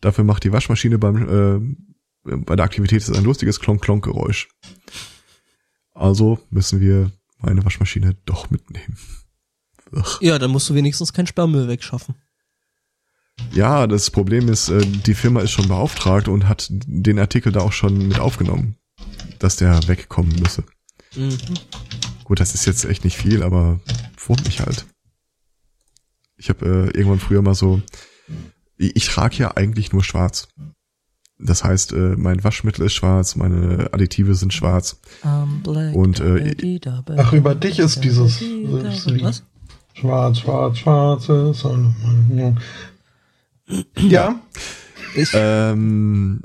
Dafür macht die Waschmaschine beim äh, bei der Aktivität ein lustiges Klonk-Klonk-Geräusch. Also müssen wir meine Waschmaschine doch mitnehmen. Ugh. Ja, dann musst du wenigstens kein Sperrmüll wegschaffen. Ja, das Problem ist, äh, die Firma ist schon beauftragt und hat den Artikel da auch schon mit aufgenommen, dass der wegkommen müsse. Mhm. Gut, das ist jetzt echt nicht viel, aber wurmt mich halt. Ich habe äh, irgendwann früher mal so, ich, ich trage ja eigentlich nur schwarz. Das heißt, äh, mein Waschmittel ist schwarz, meine Additive sind schwarz. Und, äh, Ach, über dich ist dieses, Lied. Was? Schwarz, schwarz, schwarze Sonne. Ja, Ich, Ähm,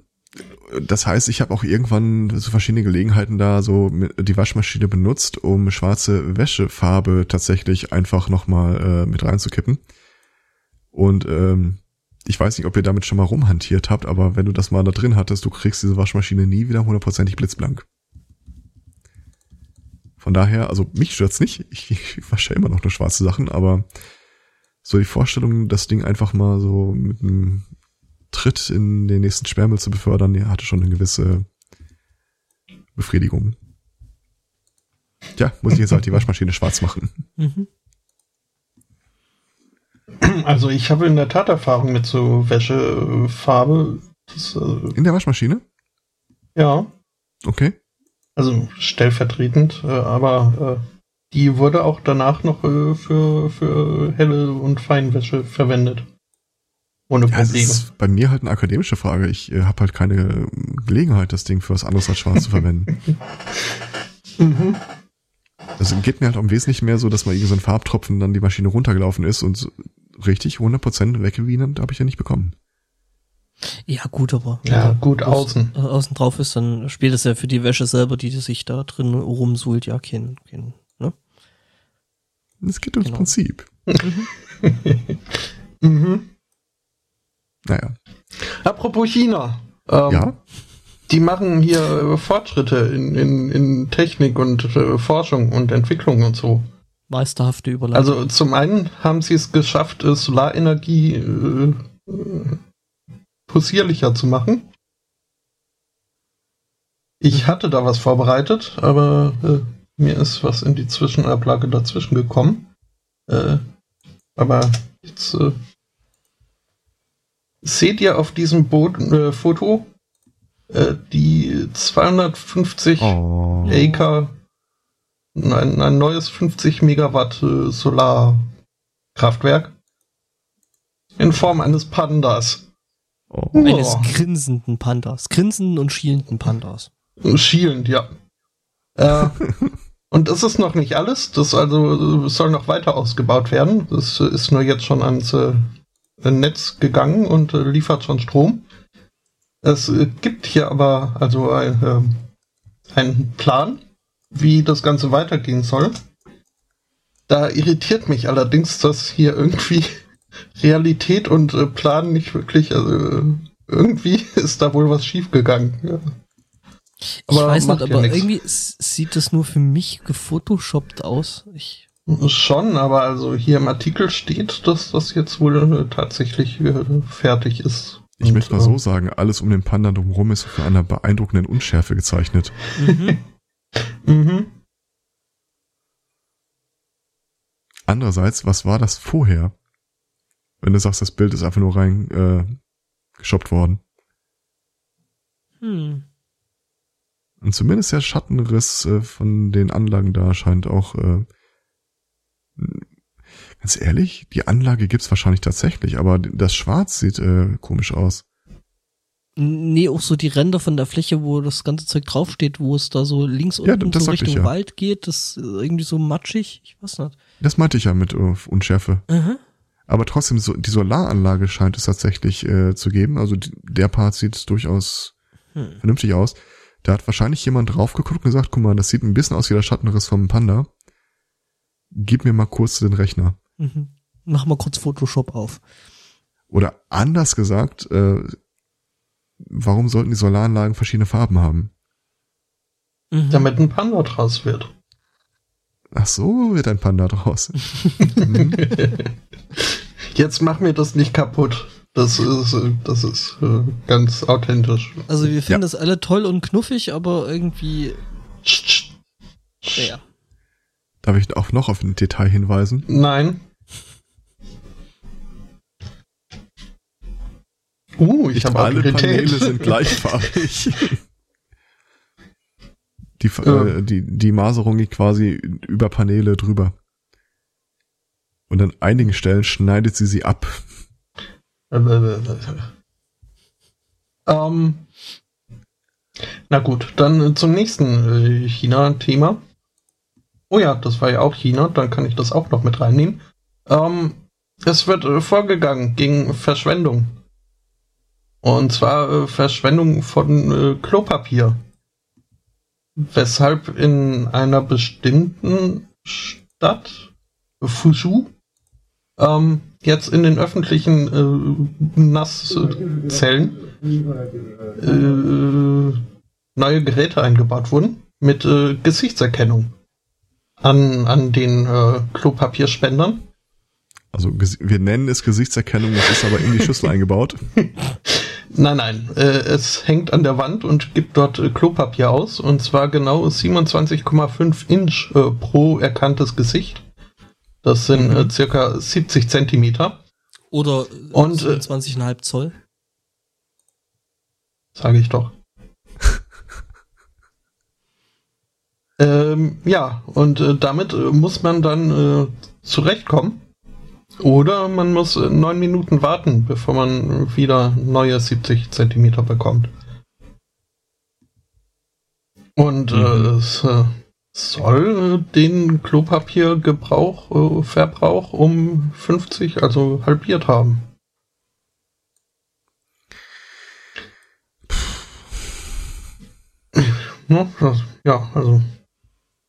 das heißt, ich habe auch irgendwann zu verschiedenen Gelegenheiten da so die Waschmaschine benutzt, um schwarze Wäschefarbe tatsächlich einfach nochmal äh, mit reinzukippen. Und ähm, ich weiß nicht, ob ihr damit schon mal rumhantiert habt, aber wenn du das mal da drin hattest, du kriegst diese Waschmaschine nie wieder hundertprozentig blitzblank. Von daher, also mich stört's nicht. Ich, ich wasche immer noch nur schwarze Sachen, aber so die Vorstellung, das Ding einfach mal so mit einem Tritt in den nächsten Sperrmüll zu befördern, der hatte schon eine gewisse Befriedigung. Tja, muss ich jetzt halt die Waschmaschine schwarz machen. mhm. also ich habe in der Tat Erfahrung mit so Wäschefarbe. Das, äh, In der Waschmaschine? ja, Okay. also stellvertretend, äh, aber äh, die wurde auch danach noch äh, für, für helle und Feinwäsche verwendet. Ohne Ja, es Probleme. ist bei mir halt eine akademische Frage. Ich äh, habe halt keine Gelegenheit, das Ding für was anderes als schwarz zu verwenden. <laughs> Mhm. Also geht mir halt um wesentlich mehr so, dass mal irgendwie so ein Farbtropfen dann die Maschine runtergelaufen ist und so richtig 100% weggewienen habe ich ja nicht bekommen. Ja, gut, aber. Ja, wenn gut, außen. äh, Außen drauf ist, dann spielt es ja für die Wäsche selber, die sich da drin rumsuhlt, ja, kein, kein? Es geht ums Genau. Prinzip. <laughs> Mhm. Naja. Apropos China. Ähm, ja, Die machen hier äh, Fortschritte in, in, in Technik und äh, Forschung und Entwicklung und so. Meisterhafte Überleitung. Also zum einen haben sie es geschafft, äh, Solarenergie äh, äh, possierlicher zu machen. Ich hatte da was vorbereitet, aber äh, mir ist was in die Zwischenablage dazwischen gekommen. Äh, aber jetzt äh, seht ihr auf diesem Boden, äh, Foto äh, die 250 oh. Acre, ein, ein neues 50 Megawatt äh, Solarkraftwerk in Form eines Pandas. oh. Eines grinsenden Pandas. Grinsenden und schielenden Pandas. Schielend, ja. Äh, <laughs> und das ist noch nicht alles. Das also äh, soll noch weiter ausgebaut werden. Das äh, ist nur jetzt schon ans äh, Netz gegangen und äh, liefert schon Strom. Es äh, gibt hier aber also ein, ähm, einen Plan, wie das Ganze weitergehen soll. Da irritiert mich allerdings, dass hier irgendwie <laughs> Realität und äh, Plan nicht wirklich, also äh, irgendwie <laughs> ist da wohl was schiefgegangen. Ja. Ich Aber weiß nicht, ja aber nix. irgendwie sieht das nur für mich gefotoshoppt aus. Ich, Schon, aber also hier im Artikel steht, dass das jetzt wohl äh, tatsächlich äh, fertig ist. Ich Und, möchte mal so sagen, alles um den Panda drumherum ist für einer beeindruckenden Unschärfe gezeichnet. <laughs> mhm. Mhm. Andererseits, was war das vorher? Wenn du sagst, das Bild ist einfach nur rein äh, geshoppt worden. hm. Und zumindest der Schattenriss äh, von den Anlagen da scheint auch, äh, ganz ehrlich, die Anlage gibt's wahrscheinlich tatsächlich, aber das Schwarz sieht äh, komisch aus. Nee, auch so die Ränder von der Fläche, wo das ganze Zeug draufsteht, wo es da so links Ja, unten so Richtung ich, ja. Wald geht, das ist irgendwie so matschig. Ich weiß nicht. Das meinte ich ja mit äh, Unschärfe. Aha. Aber trotzdem, so, die Solaranlage scheint es tatsächlich äh, zu geben. Also die, der Part sieht durchaus Hm. vernünftig aus. Da hat wahrscheinlich jemand drauf geguckt und gesagt, guck mal, das sieht ein bisschen aus wie der Schattenriss vom Panda. Gib mir mal kurz den Rechner. Mhm. Mach mal kurz Photoshop auf. Oder anders gesagt, äh, warum sollten die Solaranlagen verschiedene Farben haben? Mhm. Damit ein Panda draus wird. Ach so, wird ein Panda draus. <laughs> Hm. Jetzt mach mir das nicht kaputt. Das ist, das ist äh, ganz authentisch. Also wir finden Ja. das alle toll und knuffig, aber irgendwie, naja. Darf ich auch noch auf ein Detail hinweisen? Nein. Uh, ich habe alle. Paneele sind gleichfarbig. <laughs> Die, Ja. äh, die, die Maserung geht quasi über Paneele drüber. Und an einigen Stellen schneidet sie sie ab. Ähm, na gut, dann zum nächsten äh, China-Thema. Oh ja, das war ja auch China, dann kann ich das auch noch mit reinnehmen. Ähm, es wird äh, vorgegangen gegen Verschwendung. Und zwar äh, Verschwendung von Klopapier. Weshalb in einer bestimmten Stadt, Fuzhou, ähm, jetzt in den öffentlichen äh, Nasszellen äh, neue Geräte eingebaut wurden mit äh, Gesichtserkennung an, an den äh, Klopapierspendern. Also wir nennen es Gesichtserkennung, das ist aber in die Schüssel eingebaut. <laughs> Nein, nein, äh, es hängt an der Wand und gibt dort äh, Klopapier aus und zwar genau 27,5 Inch äh, pro erkanntes Gesicht. Das sind Mhm. äh, circa 70 Zentimeter, Oder Und, äh, 20,5 Zoll. sage ich doch. <laughs> ähm, ja, und äh, damit äh, muss man dann äh, zurechtkommen. Oder man muss äh, neun Minuten warten, bevor man wieder neue 70 Zentimeter bekommt. Und äh, Mhm. es, äh, soll den Klopapiergebrauch, äh, Verbrauch um 50, also halbiert haben. Ne, das, ja, also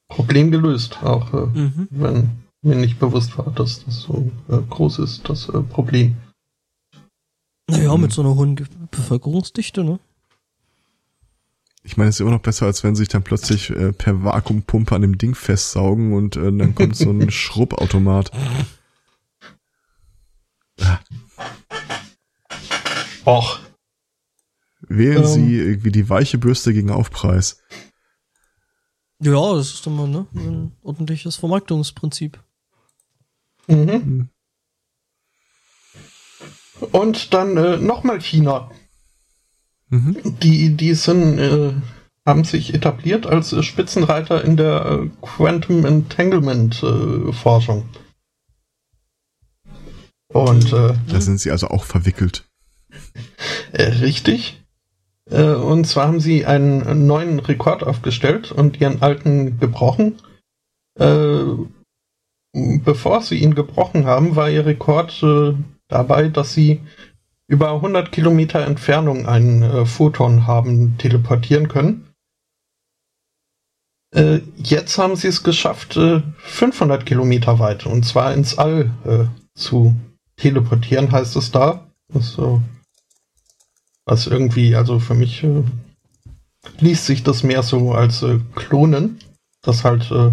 Problem gelöst, auch äh, Mhm. wenn mir nicht bewusst war, dass das so äh, groß ist, das äh, Problem. Naja, mit so einer hohen Bevölkerungsdichte, ne? Ich meine, es ist immer noch besser, als wenn sie sich dann plötzlich äh, per Vakuumpumpe an dem Ding festsaugen und äh, dann kommt so ein <laughs> Schrubbautomat. Och, Wählen Ähm. Sie irgendwie die weiche Bürste gegen Aufpreis. Ja, das ist immer ne, ein ordentliches Vermarktungsprinzip. Mhm. Und dann äh, nochmal China. Mhm. Die, die sind, äh, haben sich etabliert als äh, Spitzenreiter in der äh, Quantum Entanglement äh, Forschung. Und äh, Da sind Sie also auch verwickelt. äh, richtig. Und zwar haben sie einen neuen Rekord aufgestellt und ihren alten gebrochen. Bevor sie ihn gebrochen haben, war ihr Rekord dabei, dass sie über 100 Kilometer Entfernung ein äh, Photon haben teleportieren können. Äh, jetzt haben sie es geschafft, äh, 500 Kilometer weit, und zwar ins All äh, zu teleportieren, heißt es da. So was irgendwie, also für mich äh, liest sich das mehr so als äh, Klonen, dass halt äh,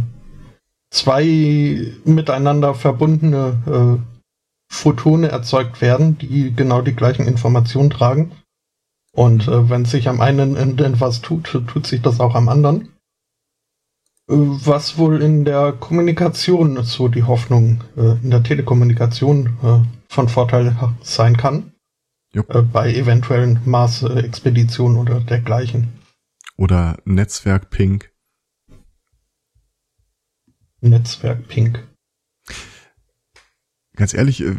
zwei miteinander verbundene äh, Photone erzeugt werden, die genau die gleichen Informationen tragen. Und äh, wenn sich am einen Ende etwas tut, tut sich das auch am anderen. Äh, Was wohl in der Kommunikation so die Hoffnung, äh, in der Telekommunikation äh, von Vorteil sein kann äh, bei eventuellen Mars-Expeditionen oder dergleichen. Oder Netzwerk Pink. Netzwerk Pink. Ganz ehrlich, äh,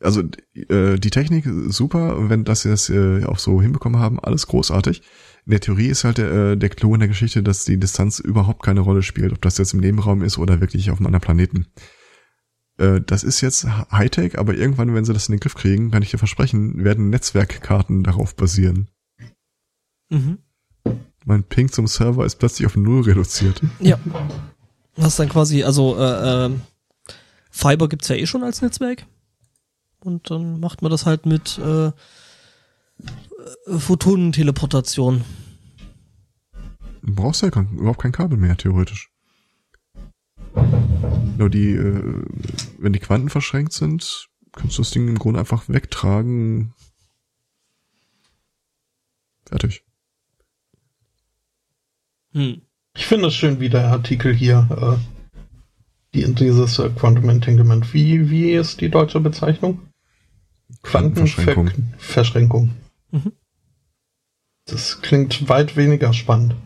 also äh, die Technik super, wenn das sie das äh, auch so hinbekommen haben, alles großartig. In der Theorie ist halt der, äh, der Clou in der Geschichte, dass die Distanz überhaupt keine Rolle spielt, ob das jetzt im Nebenraum ist oder wirklich auf einem anderen Planeten. Äh, Das ist jetzt Hightech, aber irgendwann, wenn sie das in den Griff kriegen, kann ich dir versprechen, werden Netzwerkkarten darauf basieren. Mhm. Mein Ping zum Server ist plötzlich auf Null reduziert. Ja. Hast dann quasi, also äh, ähm, Fiber gibt's ja eh schon als Netzwerk. Und dann macht man das halt mit äh, äh, Photonenteleportation. Du brauchst ja kein, überhaupt kein Kabel mehr, theoretisch. Nur die, äh, wenn die Quanten verschränkt sind, kannst du das Ding im Grunde einfach wegtragen. Fertig. Hm. Ich finde es schön, wie der Artikel hier äh, die, dieses äh, Quantum Entanglement. Wie, wie ist die deutsche Bezeichnung? Quantenverschränkung. Mhm. Das klingt weit weniger spannend.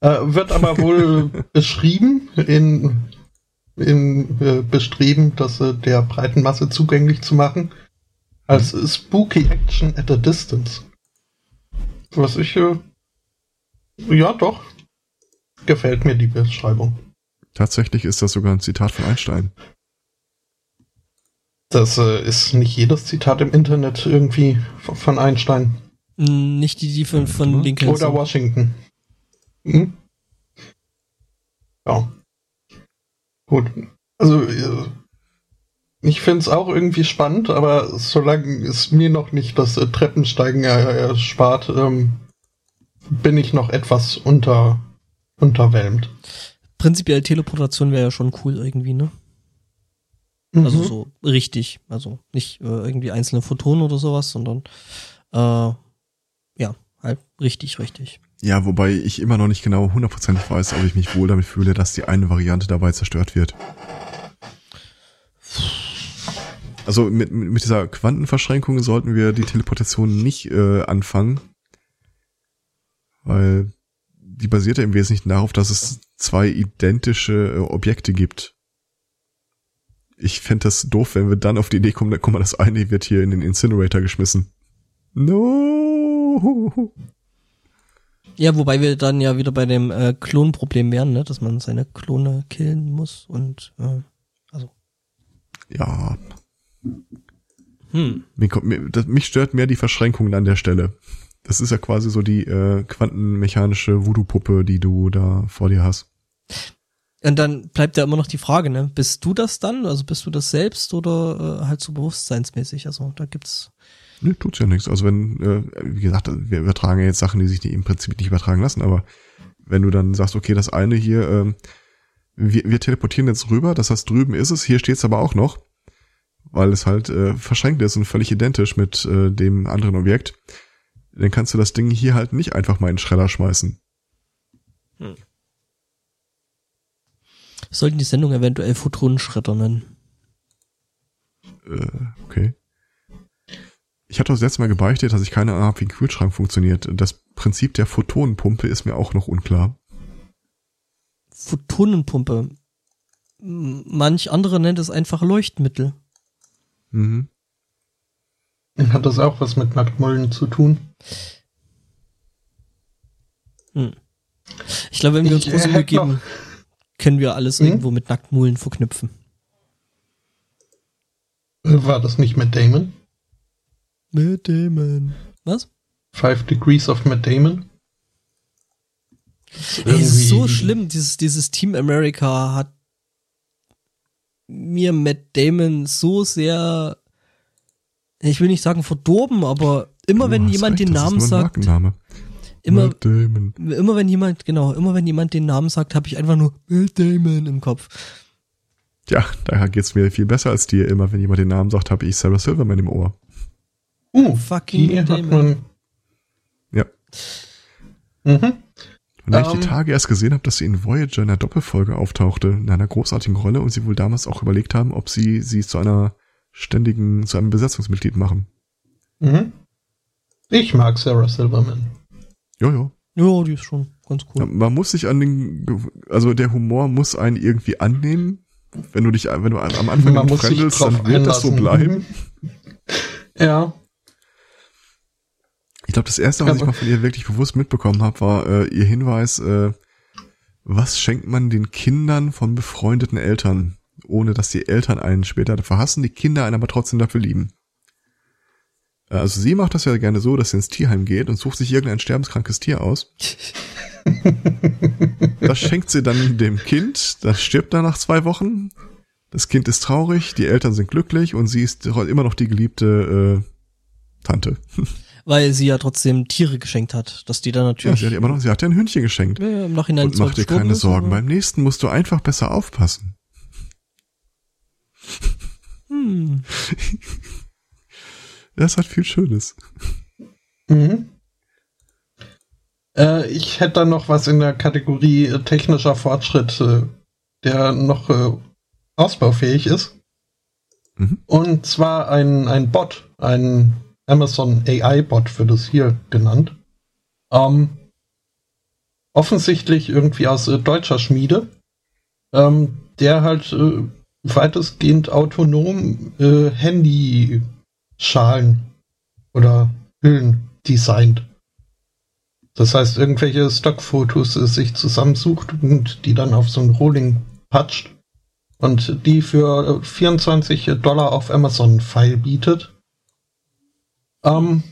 Äh, wird aber <laughs> wohl beschrieben in, in äh, Bestreben, das äh, der breiten Masse zugänglich zu machen, als Spooky Action at a Distance. Was ich, äh, ja doch, gefällt mir die Beschreibung. Tatsächlich ist das sogar ein Zitat von Einstein. Das äh, ist nicht jedes Zitat im Internet irgendwie von Einstein Hm, Nicht die, die von, von Oder Lincoln. oder Washington. Hm? Ja. Gut. Also, äh, ich finde es auch irgendwie spannend, aber solange es mir noch nicht das äh, Treppensteigen er- erspart, ähm, bin ich noch etwas unter, unterwälmt. Prinzipiell Teleportation wäre ja schon cool irgendwie, ne? Also Mhm. so richtig. Also nicht äh, irgendwie einzelne Photonen oder sowas, sondern äh, ja, halt richtig, richtig. Ja, wobei ich immer noch nicht genau hundertprozentig weiß, ob ich mich wohl damit fühle, dass die eine Variante dabei zerstört wird. Also mit, mit dieser Quantenverschränkung sollten wir die Teleportation nicht äh, anfangen, weil die basiert ja im Wesentlichen darauf, dass es zwei identische äh, Objekte gibt. Ich fände das doof, wenn wir dann auf die Idee kommen, guck mal, das eine wird hier in den Incinerator geschmissen. No! Ja, wobei wir dann ja wieder bei dem äh, Klonproblem wären, ne? dass man seine Klone killen muss und äh, also. Ja. Hm. Das, mich stört mehr die Verschränkungen an der Stelle. Das ist ja quasi so die äh, quantenmechanische Voodoo-Puppe, die du da vor dir hast. Und dann bleibt ja immer noch die Frage, ne? Bist du das dann? Also bist du das selbst oder äh, halt so bewusstseinsmäßig? Also da gibt's. Nee, tut's ja nichts. Also wenn, äh, wie gesagt, wir übertragen ja jetzt Sachen, die sich die im Prinzip nicht übertragen lassen, aber wenn du dann sagst, okay, das eine hier, ähm, wir, wir teleportieren jetzt rüber, das heißt, drüben ist es, hier steht's aber auch noch, weil es halt äh, verschränkt ist und völlig identisch mit äh, dem anderen Objekt, dann kannst du das Ding hier halt nicht einfach mal in den Schredder schmeißen. Wir sollten die Sendung eventuell Photonenschredder nennen. Äh, okay. Ich hatte das letzte Mal gebeichtet, dass ich keine Ahnung habe, wie ein Kühlschrank funktioniert. Das Prinzip der Photonenpumpe ist mir auch noch unklar. Photonenpumpe. Manch andere nennt es einfach Leuchtmittel. Mhm. Hat das auch was mit Nacktmullen zu tun? Hm. Ich glaube, wenn wir uns große Mühe geben, können wir alles Hm? irgendwo mit Nacktmulen verknüpfen. War das nicht Matt Damon? Mit dem. Was? Five Degrees of Matt Damon? Ey, es ist so schlimm, dieses, dieses Team America hat mir Matt Damon so sehr, ich will nicht sagen verdorben, aber immer Du wenn jemand recht, den das ist Namen nur ein sagt, Markenname. immer, Matt Damon. immer wenn jemand, genau, immer wenn jemand den Namen sagt, habe ich einfach nur Matt Damon im Kopf. Ja, da geht's mir viel besser als dir. Immer wenn jemand den Namen sagt, habe ich Sarah Silverman im Ohr. Uh, Fucking die hat Damon. Ja. Mhm. Und als ich Ähm. die Tage erst gesehen habe, dass sie in Voyager in einer Doppelfolge auftauchte, in einer großartigen Rolle und sie wohl damals auch überlegt haben, ob sie sie zu einer ständigen, zu einem Besetzungsmitglied machen. Mhm. Ich mag Sarah Silverman. Jojo. Ja, die ist schon ganz cool. Man muss sich an den, also der Humor muss einen irgendwie annehmen. Wenn du dich, wenn du am Anfang Man nicht muss sich fremdelst, dann wird das so einlassen. bleiben. <laughs> Ja. Ich glaube, das erste, was ich mal von ihr wirklich bewusst mitbekommen habe, war äh, ihr Hinweis, äh, was schenkt man den Kindern von befreundeten Eltern, ohne dass die Eltern einen später dafür hassen, die Kinder einen aber trotzdem dafür lieben. Äh, Also sie macht das ja gerne so, dass sie ins Tierheim geht und sucht sich irgendein sterbenskrankes Tier aus. <laughs> Das schenkt sie dann dem Kind, das stirbt dann nach zwei Wochen. Das Kind ist traurig, die Eltern sind glücklich und sie ist immer noch die geliebte äh, Tante. <laughs> Weil sie ja trotzdem Tiere geschenkt hat, dass die dann Ja, natürlich sie hat immer noch, sie hat dir ein Hündchen geschenkt. ja, im Nachhinein Und mach dir keine Sorgen. Beim nächsten musst du einfach besser aufpassen. Hm. Das hat viel Schönes. Mhm. Äh, ich hätte dann noch was in der Kategorie äh, technischer Fortschritt, äh, der noch äh, ausbaufähig ist. Mhm. Und zwar ein, ein Bot, ein Amazon AI-Bot wird es hier genannt. Ähm, offensichtlich irgendwie aus äh, deutscher Schmiede, ähm, der halt weitestgehend autonom äh, Handyschalen oder Hüllen designt. Das heißt, irgendwelche Stockfotos äh, sich zusammensucht und die dann auf so ein Rolling patscht und die für äh, 24 Dollar auf Amazon File bietet. Ähm,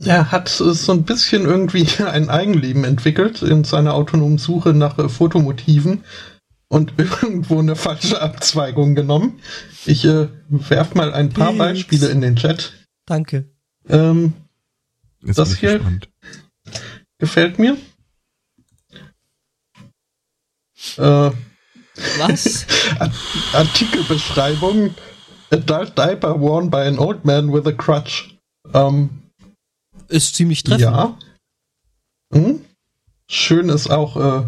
er hat äh, so ein bisschen irgendwie <laughs> ein Eigenleben entwickelt in seiner autonomen Suche nach äh, Fotomotiven und <laughs> irgendwo eine falsche Abzweigung genommen. Ich äh, werf mal ein paar Nix. Beispiele in den Chat. Danke. Ähm, Jetzt Das hier- gespannt. gefällt mir. Äh, Was? <laughs> Artikelbeschreibung. Adult diaper worn by an old man with a crutch. Ähm, Ist ziemlich treffend. ja. Hm? Schön ist auch äh,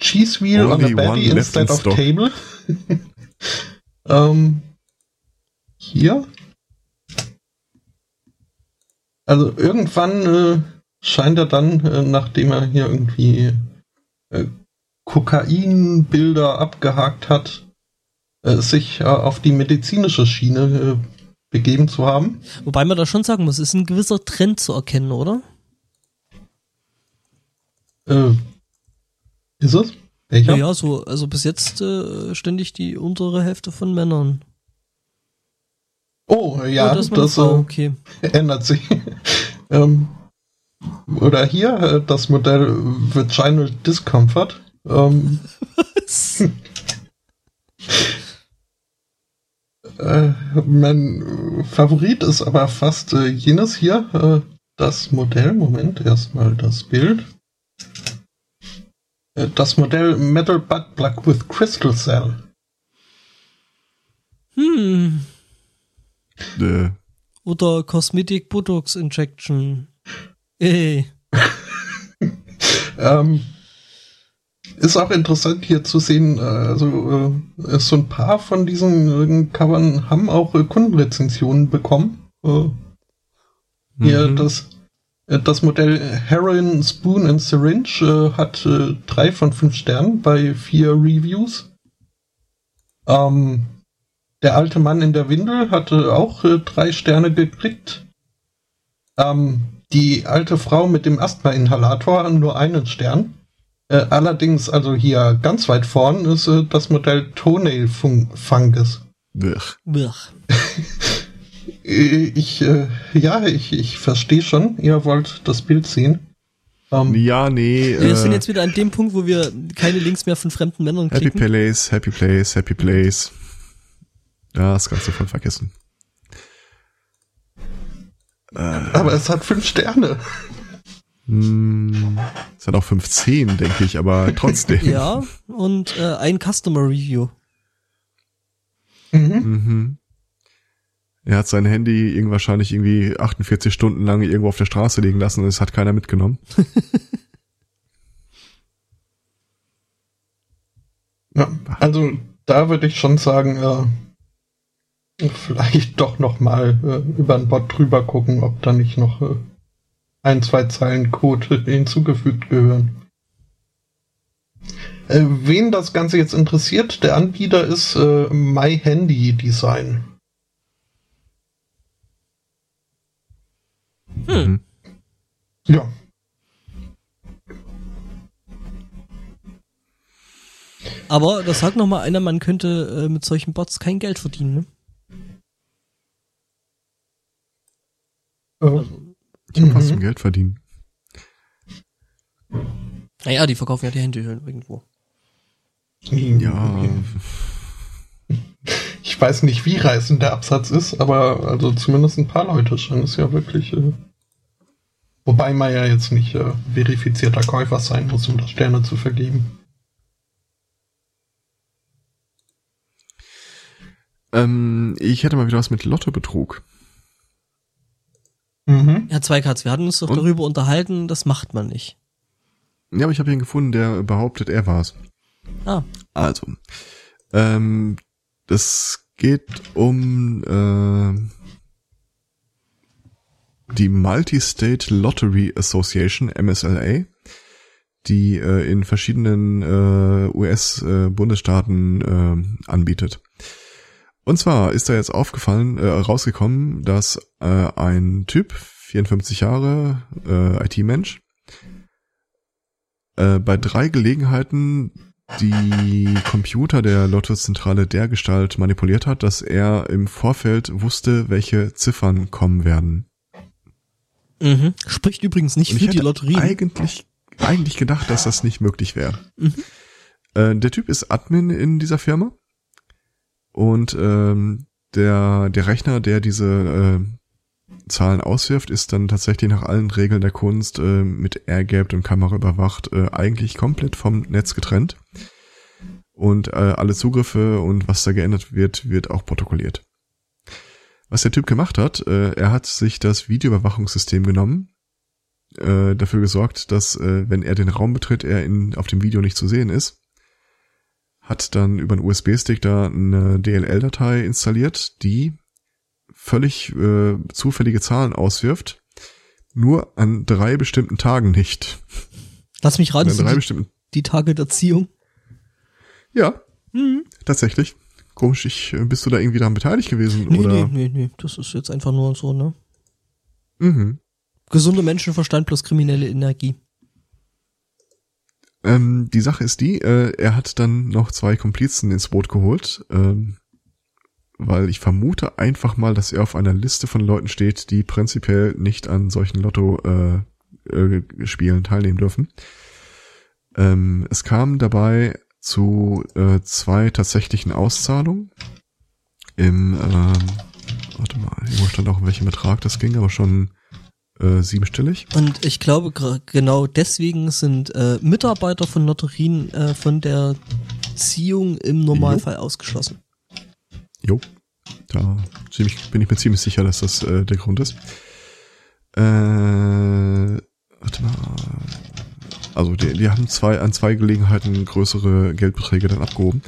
Cheese Wheel on a Only one Baddie left instead in of stock. table. ähm, <laughs> hier. Also irgendwann äh, scheint er dann, äh, nachdem er hier irgendwie äh, Kokainbilder abgehakt hat, äh, sich äh, auf die medizinische Schiene äh, begeben zu haben. Wobei man da schon sagen muss, ist ein gewisser Trend zu erkennen, oder? Ist es? Welcher? Ja, so, also bis jetzt äh, ständig die untere Hälfte von Männern. Oh, ja, oh, das, das äh, okay. <laughs> ändert sich. <laughs> ähm, oder hier äh, das Modell Vaginal Discomfort. Ähm, Was? <laughs> äh, mein Favorit ist aber fast äh, jenes hier, äh, das Modell. Moment, erstmal das Bild. Äh, das Modell Metal Butt Plug with Crystal Cell. Hm. Äh. Oder Cosmetic Botox Injection. Ey. <laughs> ähm, ist auch interessant hier zu sehen, äh, also äh, so ein paar von diesen äh, Covern haben auch äh, Kundenrezensionen bekommen. Äh, hier mhm. das, äh, das Modell Heroin Spoon and Syringe hat drei von fünf Sternen bei vier Reviews. Ähm, der alte Mann in der Windel hatte auch drei Sterne gekriegt. Ähm, die alte Frau mit dem Asthma-Inhalator nur einen Stern. Äh, allerdings, also hier ganz weit vorn ist äh, das Modell Toenail Fungus. Blech. Blech. <laughs> ich, äh, ja, ich, ich verstehe schon, ihr wollt das Bild sehen. Um, ähm, ja, nee. Wir äh, sind jetzt wieder an dem Punkt, wo wir keine Links mehr von fremden Männern kriegen. Happy Place, Happy Place, Happy Place. Ja, das kannst du voll vergessen. Aber es hat fünf Sterne. Hm, es hat auch 15, denke ich, aber trotzdem. <laughs> ja, und äh, ein Customer Review. Mhm. mhm. Er hat sein Handy irgendwie wahrscheinlich irgendwie 48 Stunden lang irgendwo auf der Straße liegen lassen und es hat keiner mitgenommen. <laughs> ja, also da würde ich schon sagen, äh, Vielleicht doch noch mal äh, über den Bot drüber gucken, ob da nicht noch äh, ein, zwei Zeilen Code <laughs> hinzugefügt gehören. Äh, wen das Ganze jetzt interessiert, der Anbieter ist äh, My Handy Design. Hm. Ja. Aber das sagt noch mal einer, man könnte äh, mit solchen Bots kein Geld verdienen, ne? Also, ich habe was zum Geld verdienen. Naja, die verkaufen ja die Hände irgendwo. Ja. Ich weiß nicht, wie reißend der Absatz ist, aber also zumindest ein paar Leute schon. Ist ja wirklich. Äh, wobei man ja jetzt nicht äh, verifizierter Käufer sein muss, um das Sterne zu vergeben. Ähm, ich hätte mal wieder was mit Lottobetrug. Mhm. Ja, zwei Cuts. Wir hatten uns doch Und? darüber unterhalten, das macht man nicht. Ja, aber ich habe ihn gefunden, der behauptet, er war's. Ah. Also, ähm, das geht um äh, die Multi-State Lottery Association, MSLA, die äh, in verschiedenen äh, US-Bundesstaaten äh, anbietet. Und zwar ist da jetzt aufgefallen, äh, rausgekommen, dass äh, ein Typ, 54 Jahre, äh, IT-Mensch, äh, bei drei Gelegenheiten die Computer der Lottozentrale dergestalt manipuliert hat, dass er im Vorfeld wusste, welche Ziffern kommen werden. Mhm. Spricht übrigens nicht für die Lotterie. Eigentlich, eigentlich gedacht, dass das nicht möglich wäre. Mhm. Äh, der Typ ist Admin in dieser Firma und ähm, der, der Rechner, der diese äh, Zahlen auswirft, ist dann tatsächlich nach allen Regeln der Kunst äh, mit Airgap und Kamera überwacht, äh, eigentlich komplett vom Netz getrennt. Und äh, alle Zugriffe und was da geändert wird, wird auch protokolliert. Was der Typ gemacht hat, äh, er hat sich das Videoüberwachungssystem genommen, äh, dafür gesorgt, dass, äh, wenn er den Raum betritt, er in, auf dem Video nicht zu sehen ist hat dann über einen USB-Stick da eine DLL-Datei installiert, die völlig äh, zufällige Zahlen auswirft, nur an drei bestimmten Tagen nicht. Lass mich raten, drei die, bestimmten die Tage der Ziehung. Ja, mhm. tatsächlich. Komisch, ich, äh, bist du da irgendwie daran beteiligt gewesen? Nee, oder? nee, nee, nee, das ist jetzt einfach nur so, ne? Mhm. Gesunder Menschenverstand plus kriminelle Energie. Ähm, die Sache ist die, äh, er hat dann noch zwei Komplizen ins Boot geholt, ähm, weil ich vermute einfach mal, dass er auf einer Liste von Leuten steht, die prinzipiell nicht an solchen Lotto-Spielen äh, äh, teilnehmen dürfen. Ähm, es kam dabei zu äh, zwei tatsächlichen Auszahlungen. Im, ähm, warte mal, irgendwo stand auch, in welchem Betrag das ging, aber schon äh, siebenstellig. Und ich glaube, genau deswegen sind äh, Mitarbeiter von Lotterien äh, von der Ziehung im Normalfall jo. ausgeschlossen. Jo, da ziemlich, bin ich mir ziemlich sicher, dass das äh, der Grund ist. Äh, warte mal. Also die, die haben zwei an zwei Gelegenheiten größere Geldbeträge dann abgehoben.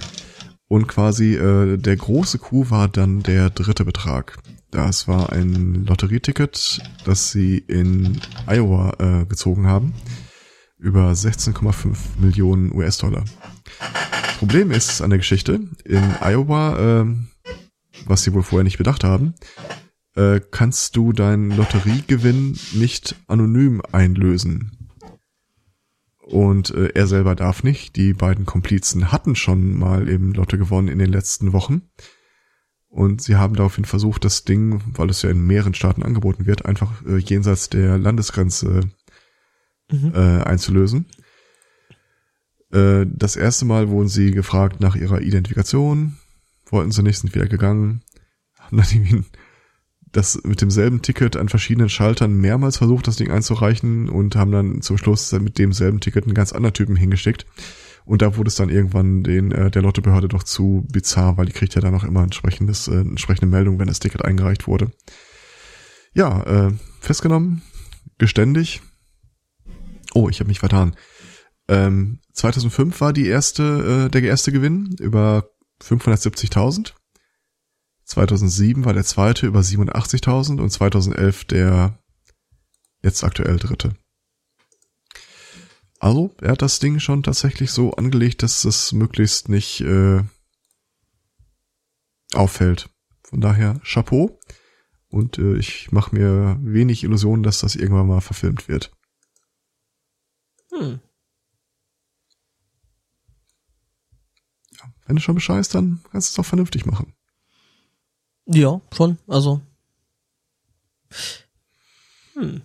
Und quasi äh, der große Coup war dann der dritte Betrag. Das war ein Lotterieticket, das sie in Iowa äh, gezogen haben. Über 16,5 Millionen US-Dollar. Problem ist an der Geschichte, in Iowa, äh, was sie wohl vorher nicht bedacht haben, äh, kannst du deinen Lotteriegewinn nicht anonym einlösen. Und äh, er selber darf nicht. Die beiden Komplizen hatten schon mal im Lotto gewonnen in den letzten Wochen. Und sie haben daraufhin versucht, das Ding, weil es ja in mehreren Staaten angeboten wird, einfach äh, jenseits der Landesgrenze mhm. äh, einzulösen. Äh, das erste Mal wurden sie gefragt nach ihrer Identifikation, wollten sie nicht, sind wieder gegangen, haben dann irgendwie das mit demselben Ticket an verschiedenen Schaltern mehrmals versucht, das Ding einzureichen und haben dann zum Schluss mit demselben Ticket einen ganz anderen Typen hingeschickt. Und da wurde es dann irgendwann den äh, der Lottebehörde doch zu bizarr, weil die kriegt ja dann auch immer entsprechendes, äh, entsprechende Meldung, wenn das Ticket eingereicht wurde. Ja, äh, festgenommen, geständig. Oh, ich habe mich vertan. Ähm, 2005 war die erste, äh, der erste Gewinn über 570.000. 2007 war der zweite über 87.000 und 2011 der jetzt aktuell dritte. Also, er hat das Ding schon tatsächlich so angelegt, dass es möglichst nicht äh, auffällt. Von daher Chapeau. Und äh, ich mache mir wenig Illusionen, dass das irgendwann mal verfilmt wird. Hm. Ja, wenn du schon bescheißt, dann kannst du es auch vernünftig machen. Ja, schon. Also. Hm.